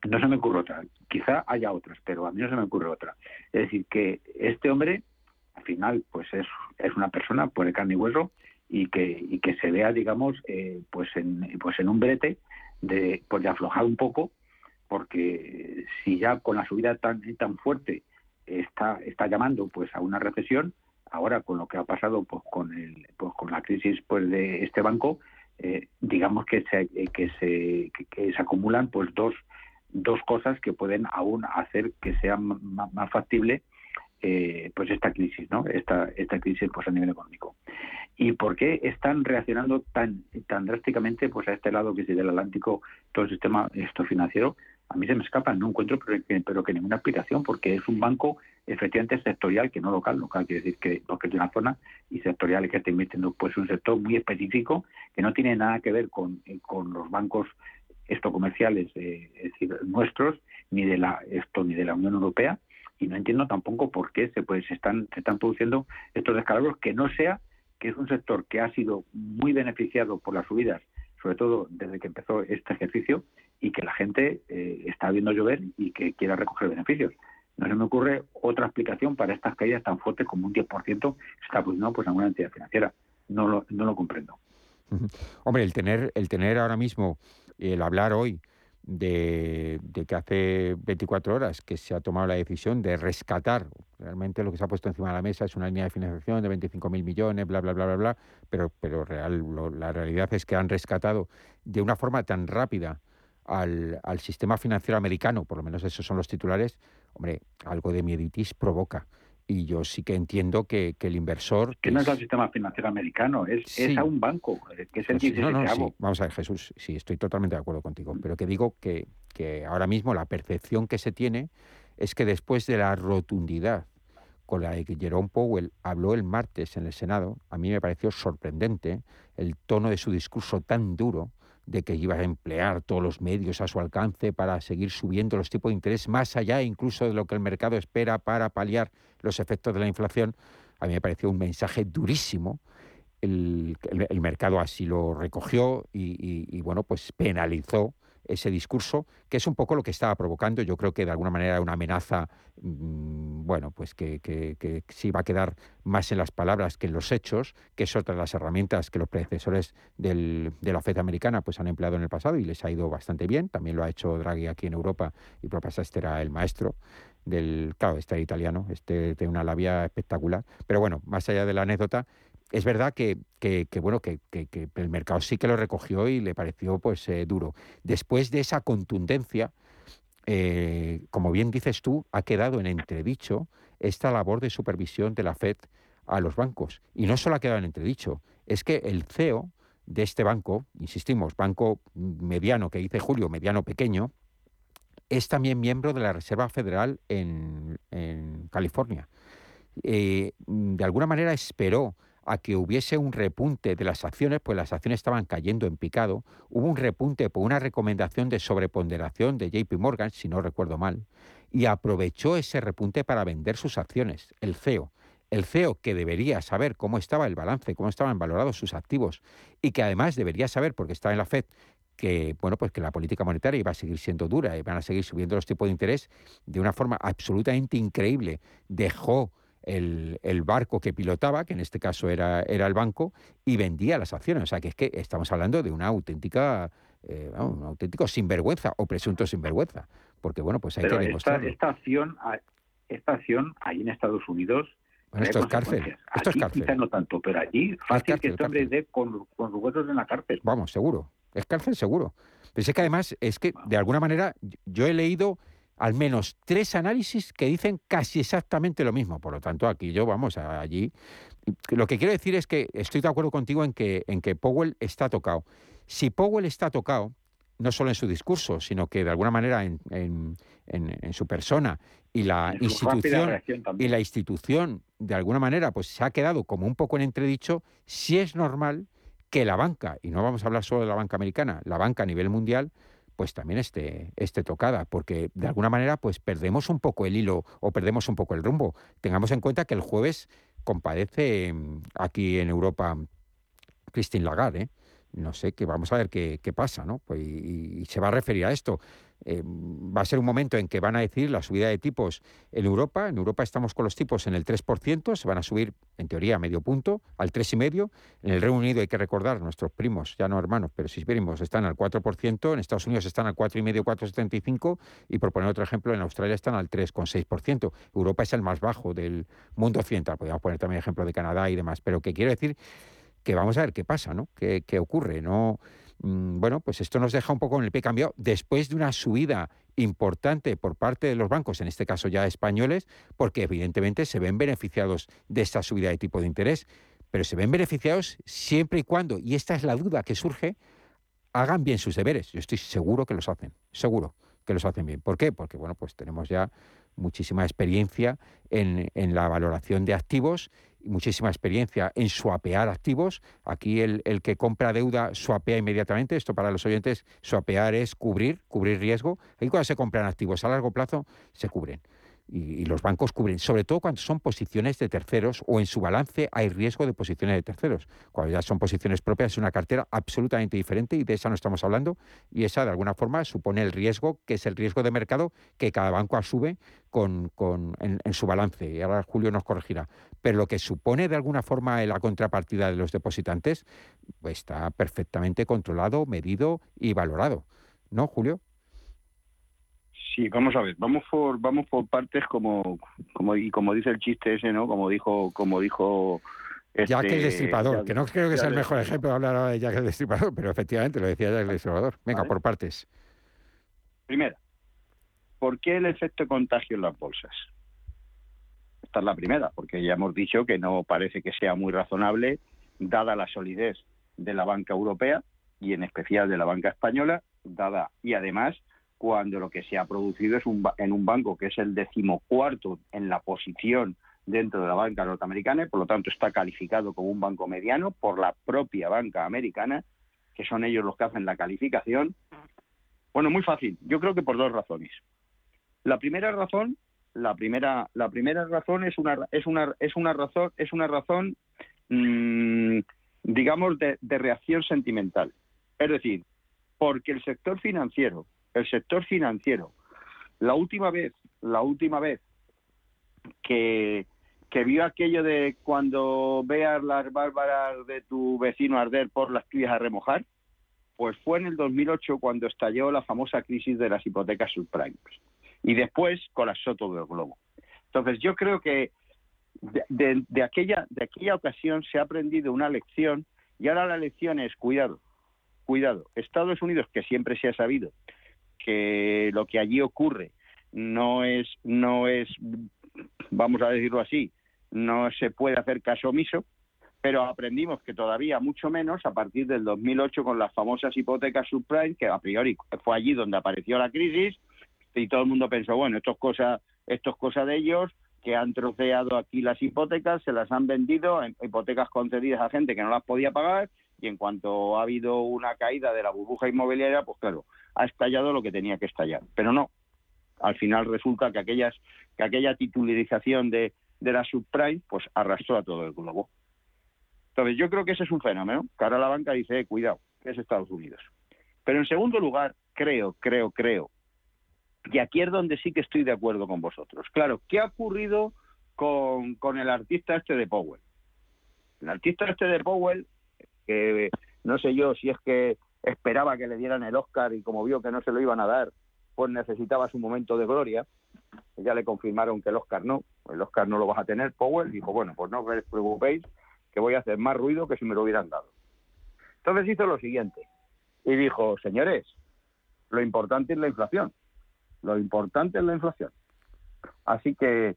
No se me ocurre otra. Quizá haya otras, pero a mí no se me ocurre otra. Es decir, que este hombre al final pues es, es una persona por el carne y hueso y que, y que se vea digamos eh, pues en pues en un brete de pues de aflojar un poco porque si ya con la subida tan tan fuerte está está llamando pues a una recesión ahora con lo que ha pasado pues con el pues con la crisis pues de este banco eh, digamos que se que se que, se acumulan pues dos dos cosas que pueden aún hacer que sea más factible eh, pues esta crisis, ¿no? Esta, esta crisis pues a nivel económico. ¿Y por qué están reaccionando tan, tan drásticamente pues a este lado que es del Atlántico, todo el sistema esto financiero? A mí se me escapa, no encuentro pero que, pero que ninguna explicación, porque es un banco efectivamente sectorial, que no local, local quiere decir que porque es de una zona, y sectorial que está invirtiendo pues un sector muy específico que no tiene nada que ver con, eh, con los bancos esto comerciales, eh, es decir, nuestros, ni de la esto ni de la Unión Europea, y no entiendo tampoco por qué se, pues, están, se están produciendo estos descalabros, que no sea que es un sector que ha sido muy beneficiado por las subidas, sobre todo desde que empezó este ejercicio, y que la gente eh, está viendo llover y que quiera recoger beneficios. No se me ocurre otra explicación para estas caídas tan fuertes como un 10% se está produciendo pues, en alguna entidad financiera. No lo, no lo comprendo. Hombre, el tener, el tener ahora mismo, el hablar hoy de, que hace 24 horas que se ha tomado la decisión de rescatar, realmente lo que se ha puesto encima de la mesa es una línea de financiación de 25.000 millones, bla, bla, bla, bla, bla, pero, pero real, la realidad es que han rescatado de una forma tan rápida al, al sistema financiero americano, por lo menos esos son los titulares, hombre, algo de mieditis provoca y yo sí que entiendo que, el inversor... Que, no es el sistema financiero americano, es, es a un banco, eh, que es el que no, no, sí. Vamos a ver, Jesús, sí, estoy totalmente de acuerdo contigo, pero que digo que, que ahora mismo la percepción que se tiene es que después de la rotundidad con la que Jerome Powell habló el martes en el Senado, a mí me pareció sorprendente el tono de su discurso tan duro, de que iba a emplear todos los medios a su alcance para seguir subiendo los tipos de interés más allá incluso de lo que el mercado espera para paliar los efectos de la inflación, a mí me pareció un mensaje durísimo. El, mercado así lo recogió y, bueno, pues penalizó ese discurso, que es un poco lo que estaba provocando. Yo creo que de alguna manera era una amenaza, mm, bueno, pues que, que, sí va a quedar más en las palabras que en los hechos, que es otra de las herramientas que los predecesores de la FED americana pues han empleado en el pasado y les ha ido bastante bien. También lo ha hecho Draghi aquí en Europa y por pasar este era el maestro del, claro, este italiano, este tiene una labia espectacular. Pero bueno, más allá de la anécdota, es verdad que, bueno, que, el mercado sí que lo recogió y le pareció pues eh, duro. Después de esa contundencia, eh, como bien dices tú, ha quedado en entredicho esta labor de supervisión de la FED a los bancos. Y no solo ha quedado en entredicho, es que el CEO de este banco, insistimos, banco mediano que dice Julio, mediano pequeño, es también miembro de la Reserva Federal en, California. Eh, de alguna manera esperó a que hubiese un repunte de las acciones, pues las acciones estaban cayendo en picado. Hubo un repunte por una recomendación de sobreponderación de JP Morgan, si no recuerdo mal, y aprovechó ese repunte para vender sus acciones, el CEO. El CEO que debería saber cómo estaba el balance, cómo estaban valorados sus activos y que además debería saber, porque estaba en la Fed, que bueno pues que la política monetaria iba a seguir siendo dura y van a seguir subiendo los tipos de interés de una forma absolutamente increíble. Dejó el, barco que pilotaba, que en este caso era, era el banco, y vendía las acciones. O sea que es que estamos hablando de una auténtica, eh, un auténtico sinvergüenza o presunto sinvergüenza. Porque bueno, pues hay que demostrarlo. Esta, acción, esta acción ahí en Estados Unidos bueno, esto es cárcel. Esto es cárcel. Quizá no tanto, pero allí fácil que este hombre dé con, con los huesos en la cárcel. Vamos, seguro. Es cárcel seguro. Pero que además es que de alguna manera yo he leído al menos tres análisis que dicen casi exactamente lo mismo. Por lo tanto, aquí yo vamos allí. Lo que quiero decir es que estoy de acuerdo contigo en que, en que Powell está tocado. Si Powell está tocado, no solo en su discurso, sino que de alguna manera en, en, su persona y la institución y la institución de alguna manera pues se ha quedado como un poco en entredicho, si es normal que la banca, y no vamos a hablar solo de la banca americana, la banca a nivel mundial, pues también esté, esté tocada, porque de alguna manera pues perdemos un poco el hilo o perdemos un poco el rumbo. Tengamos en cuenta que el jueves compadece mm, aquí en Europa Christine Lagarde, ¿eh? no sé, que vamos a ver qué, pasa, ¿no? Pues, y, se va a referir a esto. Eh, va a ser un momento en que van a decir la subida de tipos en Europa. En Europa estamos con los tipos en el 3%, se van a subir, en teoría, a medio punto, al 3,5%. En el Reino Unido hay que recordar, nuestros primos, ya no hermanos, pero si primos, están al 4%, en Estados Unidos están al 4,5%, 4,75%, y por poner otro ejemplo, en Australia están al 3,6%. Europa es el más bajo del mundo occidental. Podríamos poner también ejemplo de Canadá y demás, pero que quiero decir que vamos a ver qué pasa, ¿no? ¿Qué, qué ocurre? No bueno, pues esto nos deja un poco en el pie cambiado después de una subida importante por parte de los bancos, en este caso ya españoles, porque evidentemente se ven beneficiados de esta subida de tipo de interés, pero se ven beneficiados siempre y cuando, y esta es la duda que surge, hagan bien sus deberes. Yo estoy seguro que los hacen, seguro que los hacen bien. ¿Por qué? Porque bueno, pues tenemos ya muchísima experiencia en, en la valoración de activos muchísima experiencia en swapear activos. Aquí el, el, que compra deuda swapea inmediatamente. Esto para los oyentes, swapear es cubrir, cubrir riesgo. Ahí cuando se compran activos a largo plazo, se cubren y, los bancos cubren, sobre todo cuando son posiciones de terceros o en su balance hay riesgo de posiciones de terceros. Cuando ya son posiciones propias es una cartera absolutamente diferente y de esa no estamos hablando y esa de alguna forma supone el riesgo que es el riesgo de mercado que cada banco asume con, en, su balance. Y ahora Julio nos corregirá. Pero lo que supone de alguna forma la contrapartida de los depositantes pues está perfectamente controlado, medido y valorado. ¿No, Julio? Sí, vamos a ver, vamos por vamos por partes como como y como dice el chiste ese, ¿no? Como dijo como dijo este, Jack el Destripador, que no creo que sea el mejor ejemplo de hablar ahora de Jack el Destripador, pero efectivamente lo decía Jack el Destripador. Venga, por partes. Primera, ¿por qué el efecto contagio en las bolsas? Esta es la primera, porque ya hemos dicho que no parece que sea muy razonable, dada la solidez de la banca europea y en especial de la banca española, dada y además cuando lo que se ha producido es un, en un banco que es el decimocuarto en la posición dentro de la banca norteamericana y por lo tanto está calificado como un banco mediano por la propia banca americana, que son ellos los que hacen la calificación. Bueno, muy fácil. Yo creo que por dos razones. La primera razón, la primera, la primera razón es una es una es una razón es una razón mm, digamos de reacción sentimental. Es decir, porque el sector financiero el sector financiero. La última vez, la última vez que, que vio aquello de cuando veas las bárbaras de tu vecino arder por las tuyas a remojar, pues fue en el 2008 cuando estalló la famosa crisis de las hipotecas subprimes. Y después colapsó todo el globo. Entonces yo creo que de, de, aquella, de aquella ocasión se ha aprendido una lección y ahora la lección es cuidado, cuidado. Estados Unidos, que siempre se ha sabido que lo que allí ocurre no es, no es, vamos a decirlo así, no se puede hacer caso omiso, pero aprendimos que todavía mucho menos a partir del 2008 con las famosas hipotecas subprime, que a priori fue allí donde apareció la crisis y todo el mundo pensó, bueno, esto es cosa, esto de ellos, que han troceado aquí las hipotecas, se las han vendido, en hipotecas concedidas a gente que no las podía pagar, y en cuanto ha habido una caída de la burbuja inmobiliaria, pues claro, ha estallado lo que tenía que estallar. Pero no, al final resulta que aquellas que aquella titularización de, la subprime pues arrastró a todo el globo. Entonces yo creo que ese es un fenómeno, que ahora la banca dice, eh, cuidado, que es Estados Unidos. Pero en segundo lugar, creo, creo, creo, y aquí es donde sí que estoy de acuerdo con vosotros. Claro, ¿qué ha ocurrido con, con el artista este de Powell? El artista este de Powell, que no sé yo si es que esperaba que le dieran el Oscar y como vio que no se lo iban a dar, pues necesitaba su momento de gloria. Ya le confirmaron que el Oscar no, el Oscar no lo vas a tener. Powell dijo, bueno, pues no os preocupéis, que voy a hacer más ruido que si me lo hubieran dado. Entonces hizo lo siguiente y dijo, señores, lo importante es la inflación. Lo importante es la inflación. Así que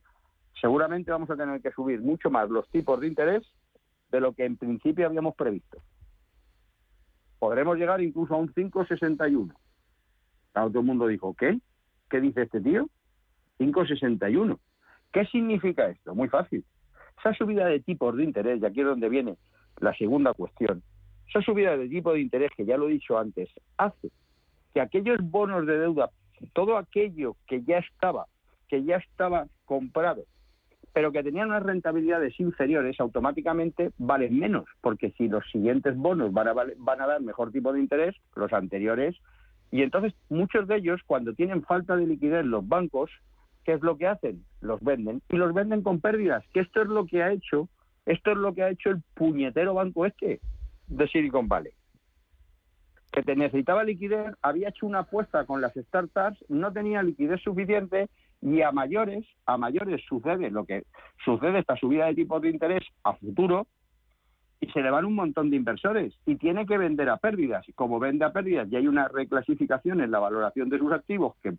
seguramente vamos a tener que subir mucho más los tipos de interés de lo que en principio habíamos previsto. Podremos llegar incluso a un 5,61 todo el mundo dijo, ¿qué? ¿Qué dice este tío? 5,61. ¿Qué significa esto? Muy fácil. Esa subida de tipos de interés, y aquí es donde viene la segunda cuestión, esa subida de tipo de interés, que ya lo he dicho antes, hace que aquellos bonos de deuda, todo aquello que ya estaba, que ya estaba comprado, pero que tenían unas rentabilidades inferiores, automáticamente valen menos, porque si los siguientes bonos van a, dar mejor tipo de interés, los anteriores y entonces muchos de ellos, cuando tienen falta de liquidez los bancos, ¿qué es lo que hacen? Los venden y los venden con pérdidas. Que esto es lo que ha hecho, esto es lo que ha hecho el puñetero banco este de Silicon Valley. Que te necesitaba liquidez, había hecho una apuesta con las startups, no tenía liquidez suficiente y a mayores, a mayores sucede lo que sucede esta subida de tipos de interés a futuro, y se le van un montón de inversores y tiene que vender a pérdidas. Y como vende a pérdidas y hay una reclasificación en la valoración de sus activos que,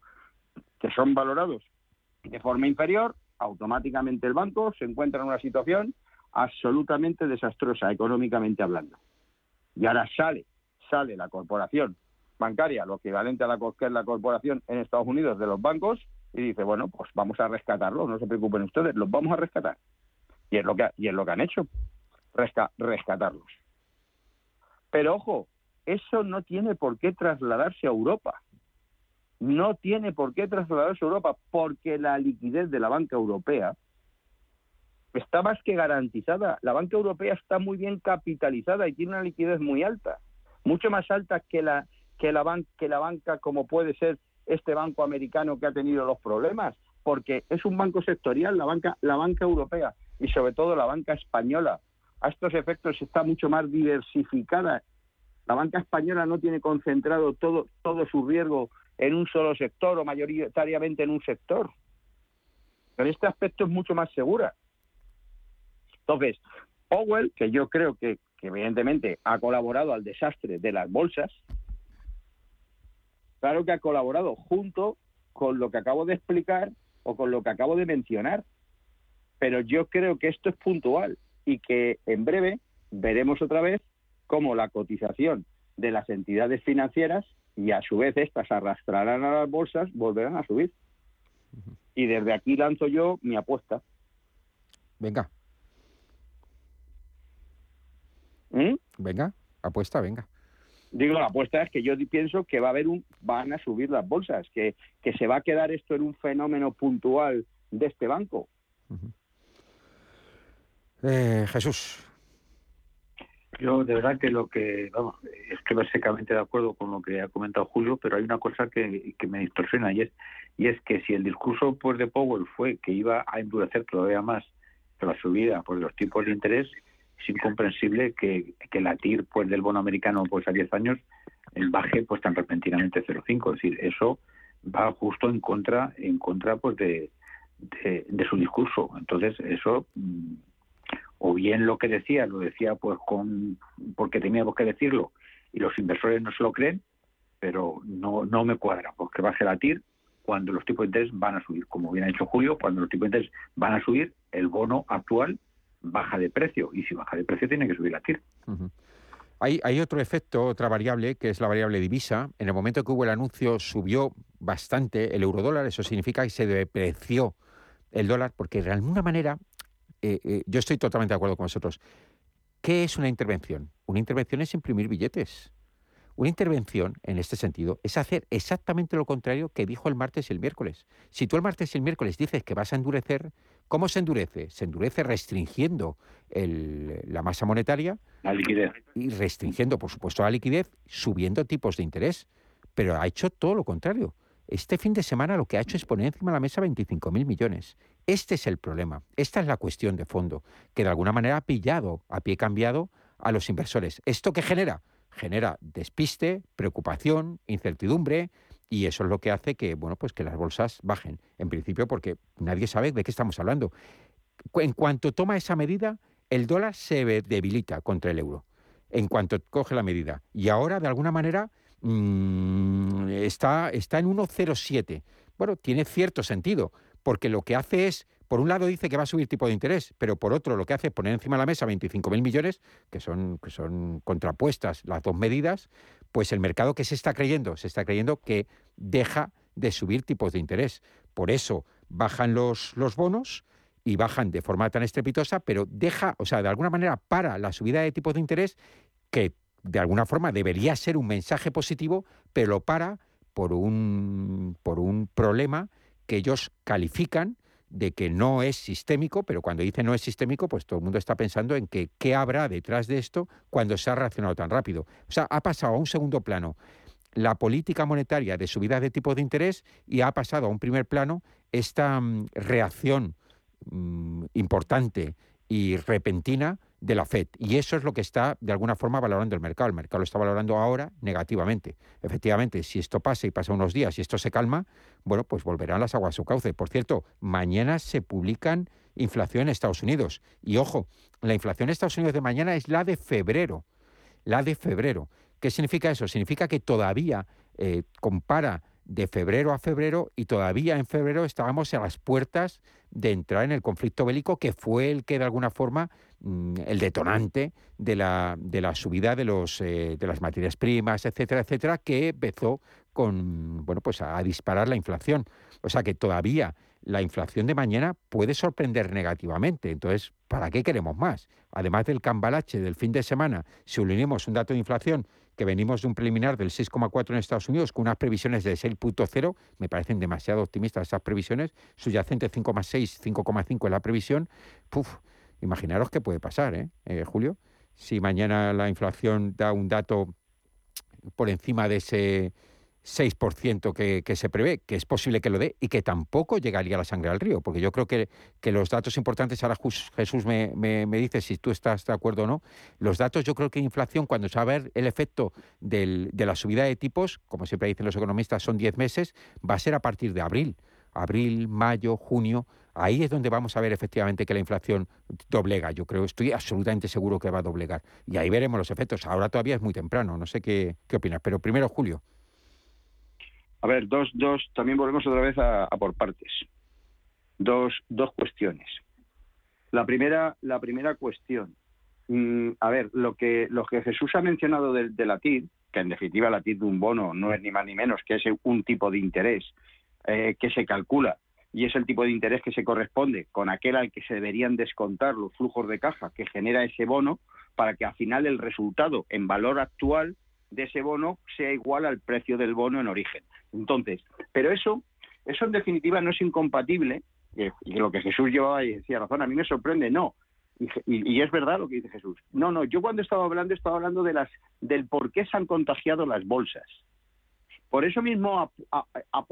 que son valorados de forma inferior, automáticamente el banco se encuentra en una situación absolutamente desastrosa económicamente hablando. Y ahora sale, sale la corporación bancaria, lo equivalente a la que es la corporación en Estados Unidos de los bancos, y dice, bueno, pues vamos a rescatarlos, no se preocupen ustedes, los vamos a rescatar. Y es lo que, y es lo que han hecho rescatarlos. Pero ojo, eso no tiene por qué trasladarse a Europa. No tiene por qué trasladarse a Europa porque la liquidez de la banca europea está más que garantizada. La banca europea está muy bien capitalizada y tiene una liquidez muy alta, mucho más alta que la que la, que la banca como puede ser este banco americano que ha tenido los problemas, porque es un banco sectorial, la banca la banca europea y sobre todo la banca española, a estos efectos está mucho más diversificada. La banca española no tiene concentrado todo, todo su riesgo en un solo sector o mayoritariamente en un sector. En este aspecto es mucho más segura. Entonces, Powell, que yo creo que, que evidentemente ha colaborado al desastre de las bolsas, claro que ha colaborado junto con lo que acabo de explicar o con lo que acabo de mencionar. Pero yo creo que esto es puntual y que en breve veremos otra vez cómo la cotización de las entidades financieras y a su vez estas arrastrarán a las bolsas, volverán a subir. Y desde aquí lanzo yo mi apuesta. Venga. ¿Mm? Venga, apuesta, venga. Digo, la apuesta es que yo pienso que va a haber un, van a subir las bolsas, que, que se va a quedar esto en un fenómeno puntual de este banco. Eh, Jesús. Yo de verdad que lo que, vamos, estoy básicamente de acuerdo con lo que ha comentado Julio, pero hay una cosa que, me distorsiona y es, y es que si el discurso pues de Powell fue que iba a endurecer todavía más la subida por los tipos de interés, es incomprensible que, que la TIR pues del bono americano pues a 10 años baje pues tan repentinamente 0,5. Es decir, eso va justo en contra en contra pues de, de, de su discurso. Entonces eso mm, o bien lo que decía lo decía pues con porque teníamos que decirlo y los inversores no se lo creen, pero no no me cuadra, porque baje la TIR cuando los tipos de interés van a subir, como bien ha dicho Julio, cuando los tipos de interés van a subir, el bono actual baja de precio. Y si baja de precio, tiene que subir la TIR. hay, hay, otro efecto, otra variable, que es la variable divisa. En el momento que hubo el anuncio, subió bastante el eurodólar. Eso significa que se depreció el dólar, porque de alguna manera, eh, eh, yo estoy totalmente de acuerdo con vosotros. ¿Qué es una intervención? Una intervención es imprimir billetes. Una intervención, en este sentido, es hacer exactamente lo contrario que dijo el martes y el miércoles. Si tú el martes y el miércoles dices que vas a endurecer, ¿cómo se endurece? Se endurece restringiendo la masa monetaria. La liquidez. Y restringiendo, por supuesto, la liquidez, subiendo tipos de interés. Pero ha hecho todo lo contrario. Este fin de semana lo que ha hecho es poner encima de la mesa 25.000 millones. Este es el problema. Esta es la cuestión de fondo, que de alguna manera ha pillado a pie cambiado a los inversores. ¿Esto qué genera? genera despiste, preocupación, incertidumbre y eso es lo que hace que, bueno, pues que las bolsas bajen. En principio porque nadie sabe de qué estamos hablando. En cuanto toma esa medida, el dólar se debilita contra el euro. En cuanto coge la medida. Y ahora, de alguna manera, mm, está, está en 1,07. Bueno, tiene cierto sentido, porque lo que hace es por un lado dice que va a subir tipo de interés, pero por otro lo que hace es poner encima de la mesa 25.000 millones, que son, que son contrapuestas las dos medidas, pues el mercado que se está creyendo, se está creyendo que deja de subir tipos de interés. Por eso bajan los, los bonos y bajan de forma tan estrepitosa, pero deja, o sea, de alguna manera para la subida de tipos de interés que de alguna forma debería ser un mensaje positivo, pero lo para por un, por un problema que ellos califican de que no es sistémico, pero cuando dice no es sistémico, pues todo el mundo está pensando en que qué habrá detrás de esto cuando se ha reaccionado tan rápido. O sea, ha pasado a un segundo plano la política monetaria de subida de tipo de interés y ha pasado a un primer plano esta mm, reacción mm, importante y repentina de la Fed. Y eso es lo que está, de alguna forma, valorando el mercado. El mercado lo está valorando ahora negativamente. Efectivamente, si esto pasa y pasa unos días y esto se calma, bueno, pues volverán las aguas a su cauce. Por cierto, mañana se publican inflación en Estados Unidos. Y ojo, la inflación en Estados Unidos de mañana es la de febrero. La de febrero. ¿Qué significa eso? Significa que todavía eh, compara de febrero a febrero y todavía en febrero estábamos a las puertas de entrar en el conflicto bélico que fue el que de alguna forma el detonante de la, de la subida de, los, eh, de las materias primas, etcétera, etcétera, que empezó con, bueno, pues a, disparar la inflación. O sea que todavía la inflación de mañana puede sorprender negativamente. Entonces, ¿para qué queremos más? Además del cambalache del fin de semana, si unimos un dato de inflación que venimos de un preliminar del 6,4 en Estados Unidos con unas previsiones de 6.0, me parecen demasiado optimistas esas previsiones, subyacente 5,6, 5,5 es la previsión, Puf, imaginaros qué puede pasar, ¿eh? ¿eh? Julio? Si mañana la inflación da un dato por encima de ese 6% que, que, se prevé, que es posible que lo dé y que tampoco llegaría la sangre al río, porque yo creo que, que los datos importantes, ahora Jesús me, me, me, dice si tú estás de acuerdo o no, los datos yo creo que inflación, cuando se va a ver el efecto del, de la subida de tipos, como siempre dicen los economistas, son 10 meses, va a ser a partir de abril, abril, mayo, junio, ahí es donde vamos a ver efectivamente que la inflación doblega. Yo creo, estoy absolutamente seguro que va a doblegar. Y ahí veremos los efectos. Ahora todavía es muy temprano, no sé qué, qué opinas. Pero primero, Julio. A ver, dos, dos, también volvemos otra vez a, por partes. Dos, dos cuestiones. La primera, la primera cuestión. Mm, a ver, lo que, lo que Jesús ha mencionado de, de la TID, que en definitiva la TID de un bono no es ni más ni menos que es un tipo de interés eh, que se calcula y es el tipo de interés que se corresponde con aquel al que se deberían descontar los flujos de caja que genera ese bono para que al final el resultado en valor actual de ese bono sea igual al precio del bono en origen. Entonces, pero eso, eso en definitiva no es incompatible, y lo que Jesús llevaba y decía razón, a mí me sorprende, no. Y, es verdad lo que dice Jesús. No, no, yo cuando estaba hablando, estaba hablando de las, del por qué se han contagiado las bolsas. Por eso mismo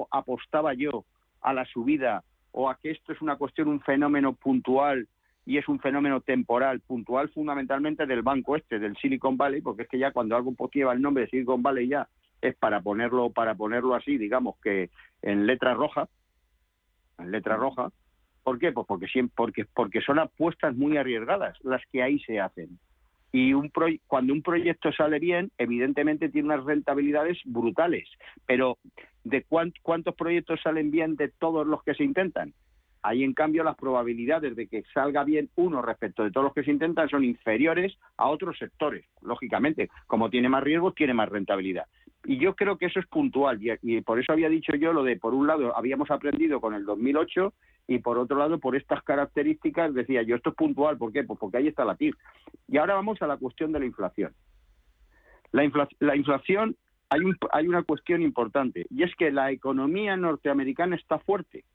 apostaba yo a la subida o a que esto es una cuestión, un fenómeno puntual y es un fenómeno temporal, puntual fundamentalmente del banco este, del Silicon Valley, porque es que ya cuando algo lleva el nombre de Silicon Valley ya es para ponerlo, para ponerlo así, digamos que en letra roja, en letra roja. ¿Por qué? Pues porque, porque, porque son apuestas muy arriesgadas las que ahí se hacen. Y un cuando un proyecto sale bien, evidentemente tiene unas rentabilidades brutales. Pero ¿de cuántos proyectos salen bien de todos los que se intentan? Ahí, en cambio, las probabilidades de que salga bien uno respecto de todos los que se intentan son inferiores a otros sectores. Lógicamente, como tiene más riesgos, tiene más rentabilidad. Y yo creo que eso es puntual. Y, por eso había dicho yo lo de, por un lado, habíamos aprendido con el 2008 y por otro lado, por estas características, decía yo, esto es puntual. ¿Por qué? Pues porque ahí está la TIR. Y ahora vamos a la cuestión de la inflación. La, la inflación, hay, un, hay una cuestión importante, y es que la economía norteamericana está fuerte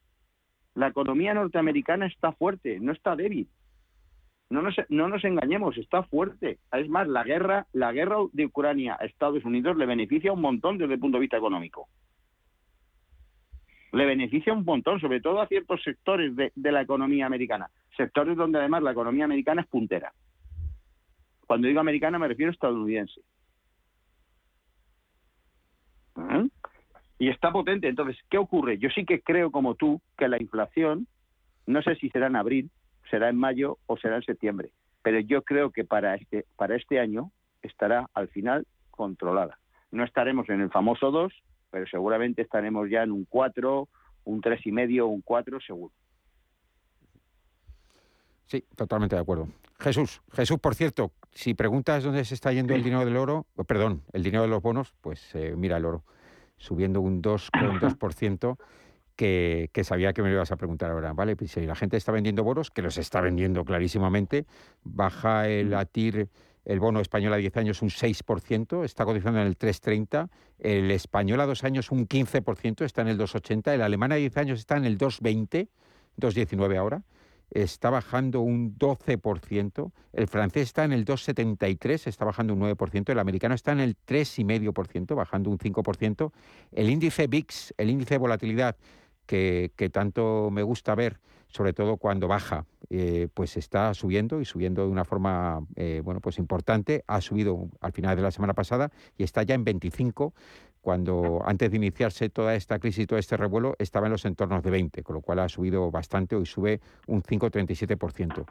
la economía norteamericana está fuerte, no está débil. No nos, no nos engañemos, está fuerte. Es más, la guerra, la guerra de Ucrania a Estados Unidos le beneficia un montón desde el punto de vista económico. Le beneficia un montón, sobre todo a ciertos sectores de, la economía americana. Sectores donde además la economía americana es puntera. Cuando digo americana me refiero a estadounidense. ¿Eh? y está potente. Entonces, ¿qué ocurre? Yo sí que creo, como tú, que la inflación, no sé si será en abril, será en mayo o será en septiembre, pero yo creo que para este, para este año estará al final controlada. No estaremos en el famoso 2, pero seguramente estaremos ya en un 4, un 3,5, un 4 seguro. Sí, totalmente de acuerdo. Jesús, Jesús, por cierto, si preguntas dónde se está yendo el dinero del oro, perdón, el dinero de los bonos, pues eh, mira el oro subiendo un 2,2%. Que, que, sabía que me lo ibas a preguntar ahora, ¿vale? Pues si la gente está vendiendo bonos, que los está vendiendo clarísimamente, baja el ATIR, el bono español a 10 años un 6%, está cotizando en el 3,30, el español a 2 años un 15%, está en el 2,80, el alemán a 10 años está en el 2,20, 2,19 ahora, está bajando un 12%, el francés está en el 2,73, está bajando un 9%, el americano está en el 3,5%, bajando un 5%, el índice VIX, el índice de volatilidad que, tanto me gusta ver, sobre todo cuando baja, eh, pues está subiendo y subiendo de una forma eh, bueno, pues importante. Ha subido al final de la semana pasada y está ya en 25, cuando antes de iniciarse toda esta crisis y todo este revuelo estaba en los entornos de 20, con lo cual ha subido bastante, hoy sube un 5,37%.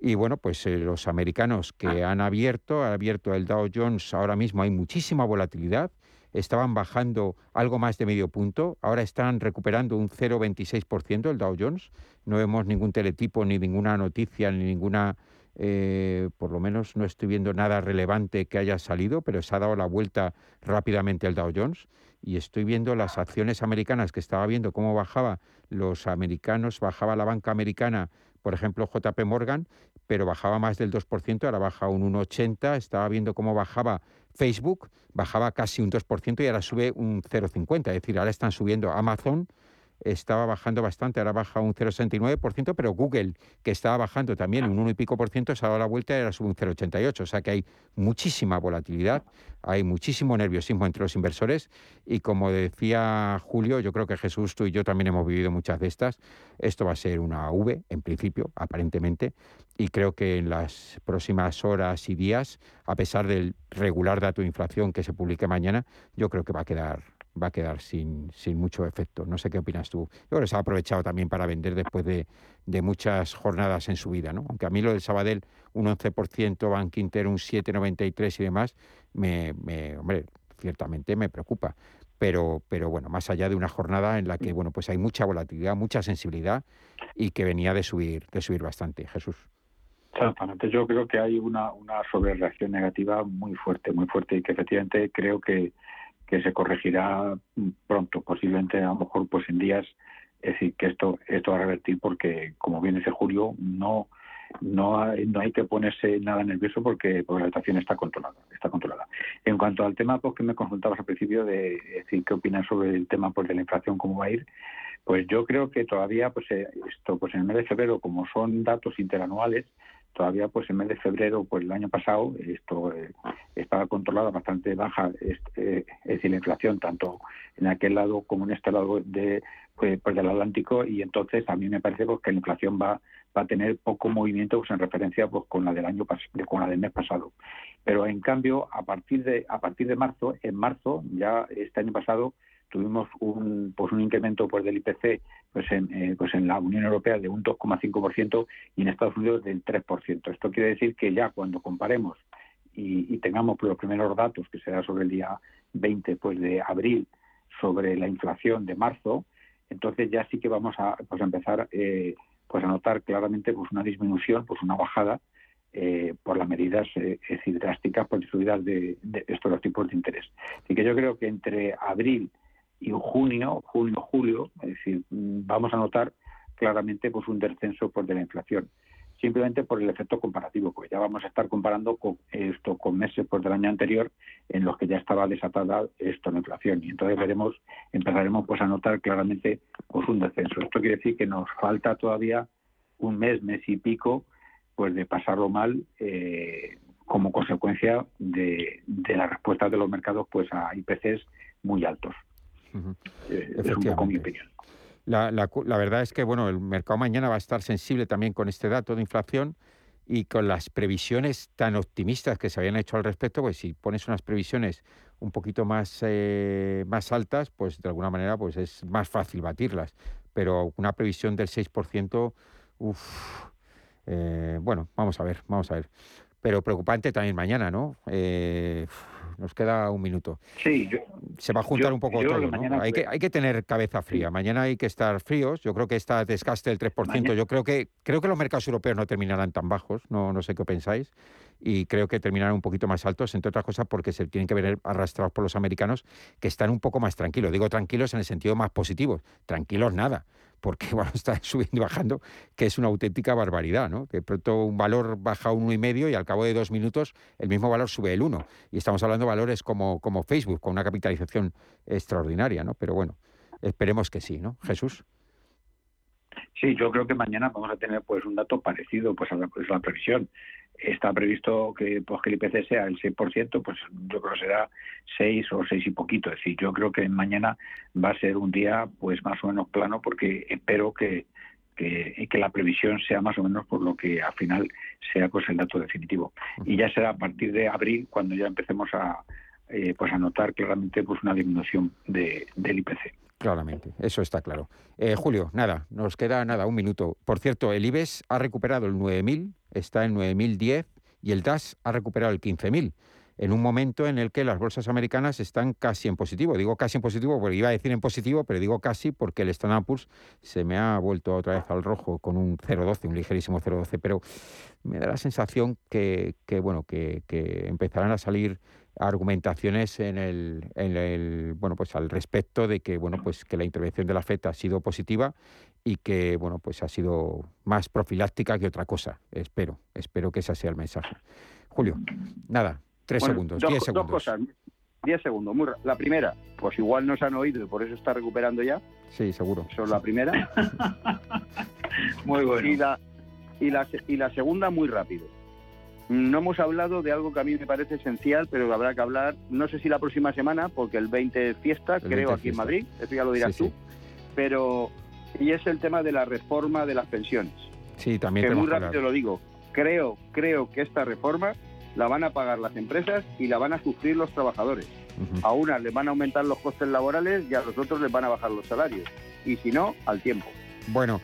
Y bueno, pues eh, los americanos que han abierto, ha abierto el Dow Jones, ahora mismo hay muchísima volatilidad, estaban bajando algo más de medio punto, ahora están recuperando un 0,26% el Dow Jones, no vemos ningún teletipo, ni ninguna noticia, ni ninguna eh, por lo menos no estoy viendo nada relevante que haya salido, pero se ha dado la vuelta rápidamente el Dow Jones. Y estoy viendo las acciones americanas que estaba viendo cómo bajaba. Los americanos, bajaba la banca americana, por ejemplo JP Morgan, pero bajaba más del 2%, ahora baja un 1,80, estaba viendo cómo bajaba Facebook, bajaba casi un 2% y ahora sube un 0,50, es decir, ahora están subiendo Amazon, estaba bajando bastante, ahora baja un 0,69%, pero Google, que estaba bajando también un 1 y pico por ciento, se ha dado la vuelta y ahora sube un 0,88. O sea que hay muchísima volatilidad, hay muchísimo nerviosismo entre los inversores y como decía Julio, yo creo que Jesús, tú y yo también hemos vivido muchas de estas. Esto va a ser una V, en principio, aparentemente, y creo que en las próximas horas y días, a pesar del regular dato de inflación que se publique mañana, yo creo que va a quedar va a quedar sin, sin mucho efecto. No sé qué opinas tú. Yo creo que se ha aprovechado también para vender después de, de muchas jornadas en su vida, ¿no? Aunque a mí lo del Sabadell, un 11%, Bank Inter un 7,93 y demás, me, me, hombre, ciertamente me preocupa. Pero, pero bueno, más allá de una jornada en la que bueno, pues hay mucha volatilidad, mucha sensibilidad y que venía de subir, de subir bastante, Jesús. Exactamente, yo creo que hay una, una sobrereacción negativa muy fuerte, muy fuerte y que efectivamente creo que, que se corregirá pronto, posiblemente a lo mejor pues en días, es decir, que esto esto va a revertir porque como bien dice Julio, no no hay, no hay que ponerse nada nervioso porque, la situación está controlada, está controlada. En cuanto al tema pues, que me consultabas al principio de decir qué opinas sobre el tema pues de la inflación cómo va a ir, pues yo creo que todavía pues eh, esto pues en el mes de febrero como son datos interanuales todavía pues en mes de febrero pues el año pasado esto eh, estaba controlada bastante baja este, es decir la inflación tanto en aquel lado como en este lado de pues, pues, del Atlántico y entonces a mí me parece pues, que la inflación va va a tener poco movimiento pues, en referencia pues con la del año con la del mes pasado. Pero en cambio a partir de a partir de marzo en marzo ya este año pasado tuvimos un pues un incremento pues del IPC pues en eh, pues en la Unión Europea de un 2,5% y en Estados Unidos del 3%. Esto quiere decir que ya cuando comparemos y, tengamos los primeros datos que será sobre el día 20 pues de abril sobre la inflación de marzo entonces ya sí que vamos a, pues, empezar eh, pues a notar claramente pues una disminución, pues una bajada eh, por las medidas eh, drásticas por subidas de, de, estos tipos de interés. Así que yo creo que entre abril y junio, junio, julio, es decir, vamos a notar claramente pues un descenso pues, de la inflación simplemente por el efecto comparativo, porque ya vamos a estar comparando con esto con meses pues, del año anterior en los que ya estaba desatada esto la inflación y entonces veremos empezaremos pues a notar claramente pues un descenso. Esto quiere decir que nos falta todavía un mes, mes y pico pues de pasarlo mal eh, como consecuencia de, la respuesta de los mercados pues a IPCs muy altos. Eh, es un poco mi opinión. La, verdad es que bueno, el mercado mañana va a estar sensible también con este dato de inflación y con las previsiones tan optimistas que se habían hecho al respecto, pues si pones unas previsiones un poquito más, eh, más altas, pues de alguna manera pues es más fácil batirlas. Pero una previsión del 6%, uff, eh, bueno, vamos a ver, vamos a ver. Pero preocupante también mañana, ¿no? Eh, nos queda un minuto. Sí, se va a juntar un poco todo. ¿no? Hay, que, hay que tener cabeza fría. Mañana hay que estar fríos. Yo creo que está desgaste del 3%. Yo creo que creo que los mercados europeos no terminarán tan bajos. No, no sé qué pensáis. Y creo que terminarán un poquito más altos, entre otras cosas porque se tienen que ver arrastrados por los americanos que están un poco más tranquilos. Digo tranquilos en el sentido más positivo. Tranquilos nada porque [laughs] bueno, está subiendo y bajando, que es una auténtica barbaridad, ¿no? Que pronto un valor baja un uno y medio y al cabo de dos minutos el mismo valor sube el uno. Y estamos hablando de valores como, como Facebook, con una capitalización extraordinaria, ¿no? Pero bueno, esperemos que sí, ¿no? Jesús. Sí, yo creo que mañana vamos a tener pues un dato parecido pues a la, pues, previsión está previsto que, pues, que el IPC sea el 6%, pues yo creo que será 6 o 6 y poquito. Es decir, yo creo que mañana va a ser un día pues más o menos plano porque espero que, que, la previsión sea más o menos por lo que al final sea pues el dato definitivo. Y ya será a partir de abril cuando ya empecemos a eh, pues a notar claramente pues una disminución de, del IPC. Claramente, eso está claro. Eh, Julio, nada, nos queda nada, un minuto. Por cierto, el IBEX ha recuperado el 9.000, está en 9.010 y el DAS ha recuperado el 15.000 en un momento en el que las bolsas americanas están casi en positivo. Digo casi en positivo porque iba a decir en positivo, pero digo casi porque el Standard Poor's se me ha vuelto otra vez al rojo con un 0,12, un ligerísimo 0,12, pero me da la sensación que, bueno, que empezarán a salir argumentaciones en el, en el, bueno pues al respecto de que bueno pues que la intervención de la FED ha sido positiva y que bueno pues ha sido más profiláctica que otra cosa. Espero espero que ese sea el mensaje. Julio nada tres segundos diez segundos dos cosas diez segundos muy, la primera pues igual no se han oído y por eso está recuperando ya. Sí seguro. Eso es la primera. [laughs] Muy bueno. y la y la y la segunda muy rápido. No hemos hablado de algo que a mí me parece esencial, pero habrá que hablar, no sé si la próxima semana, porque el 20 es fiesta, creo, aquí en Madrid, eso ya lo dirás tú, pero y es el tema de la reforma de las pensiones. Sí, también. Que muy rápido lo digo. Creo, creo que esta reforma la van a pagar las empresas y la van a sufrir los trabajadores. A unas les van a aumentar los costes laborales y a los otros les van a bajar los salarios. Y si no, al tiempo. Bueno,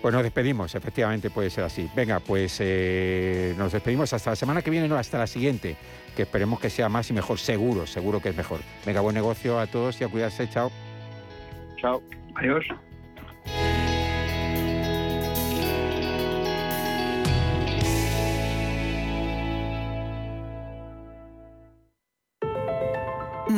pues nos despedimos, efectivamente puede ser así. Venga, pues eh, nos despedimos hasta la semana que viene, no, hasta la siguiente, que esperemos que sea más y mejor, seguro, seguro que es mejor. Venga, buen negocio a todos y a cuidarse, chao. Chao. Adiós.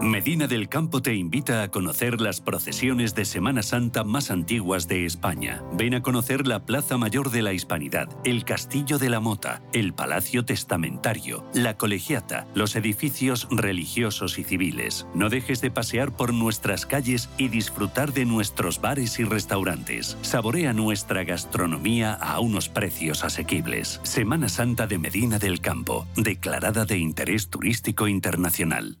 Medina del Campo te invita a conocer las procesiones de Semana Santa más antiguas de España. Ven a conocer la Plaza Mayor de la Hispanidad, el Castillo de la Mota, el Palacio Testamentario, la Colegiata, los edificios religiosos y civiles. No dejes de pasear por nuestras calles y disfrutar de nuestros bares y restaurantes. Saborea nuestra gastronomía a unos precios asequibles. Semana Santa de Medina del Campo, declarada de interés turístico internacional.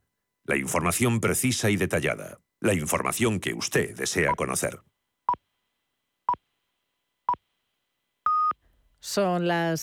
La información precisa y detallada. La información que usted desea conocer. Son las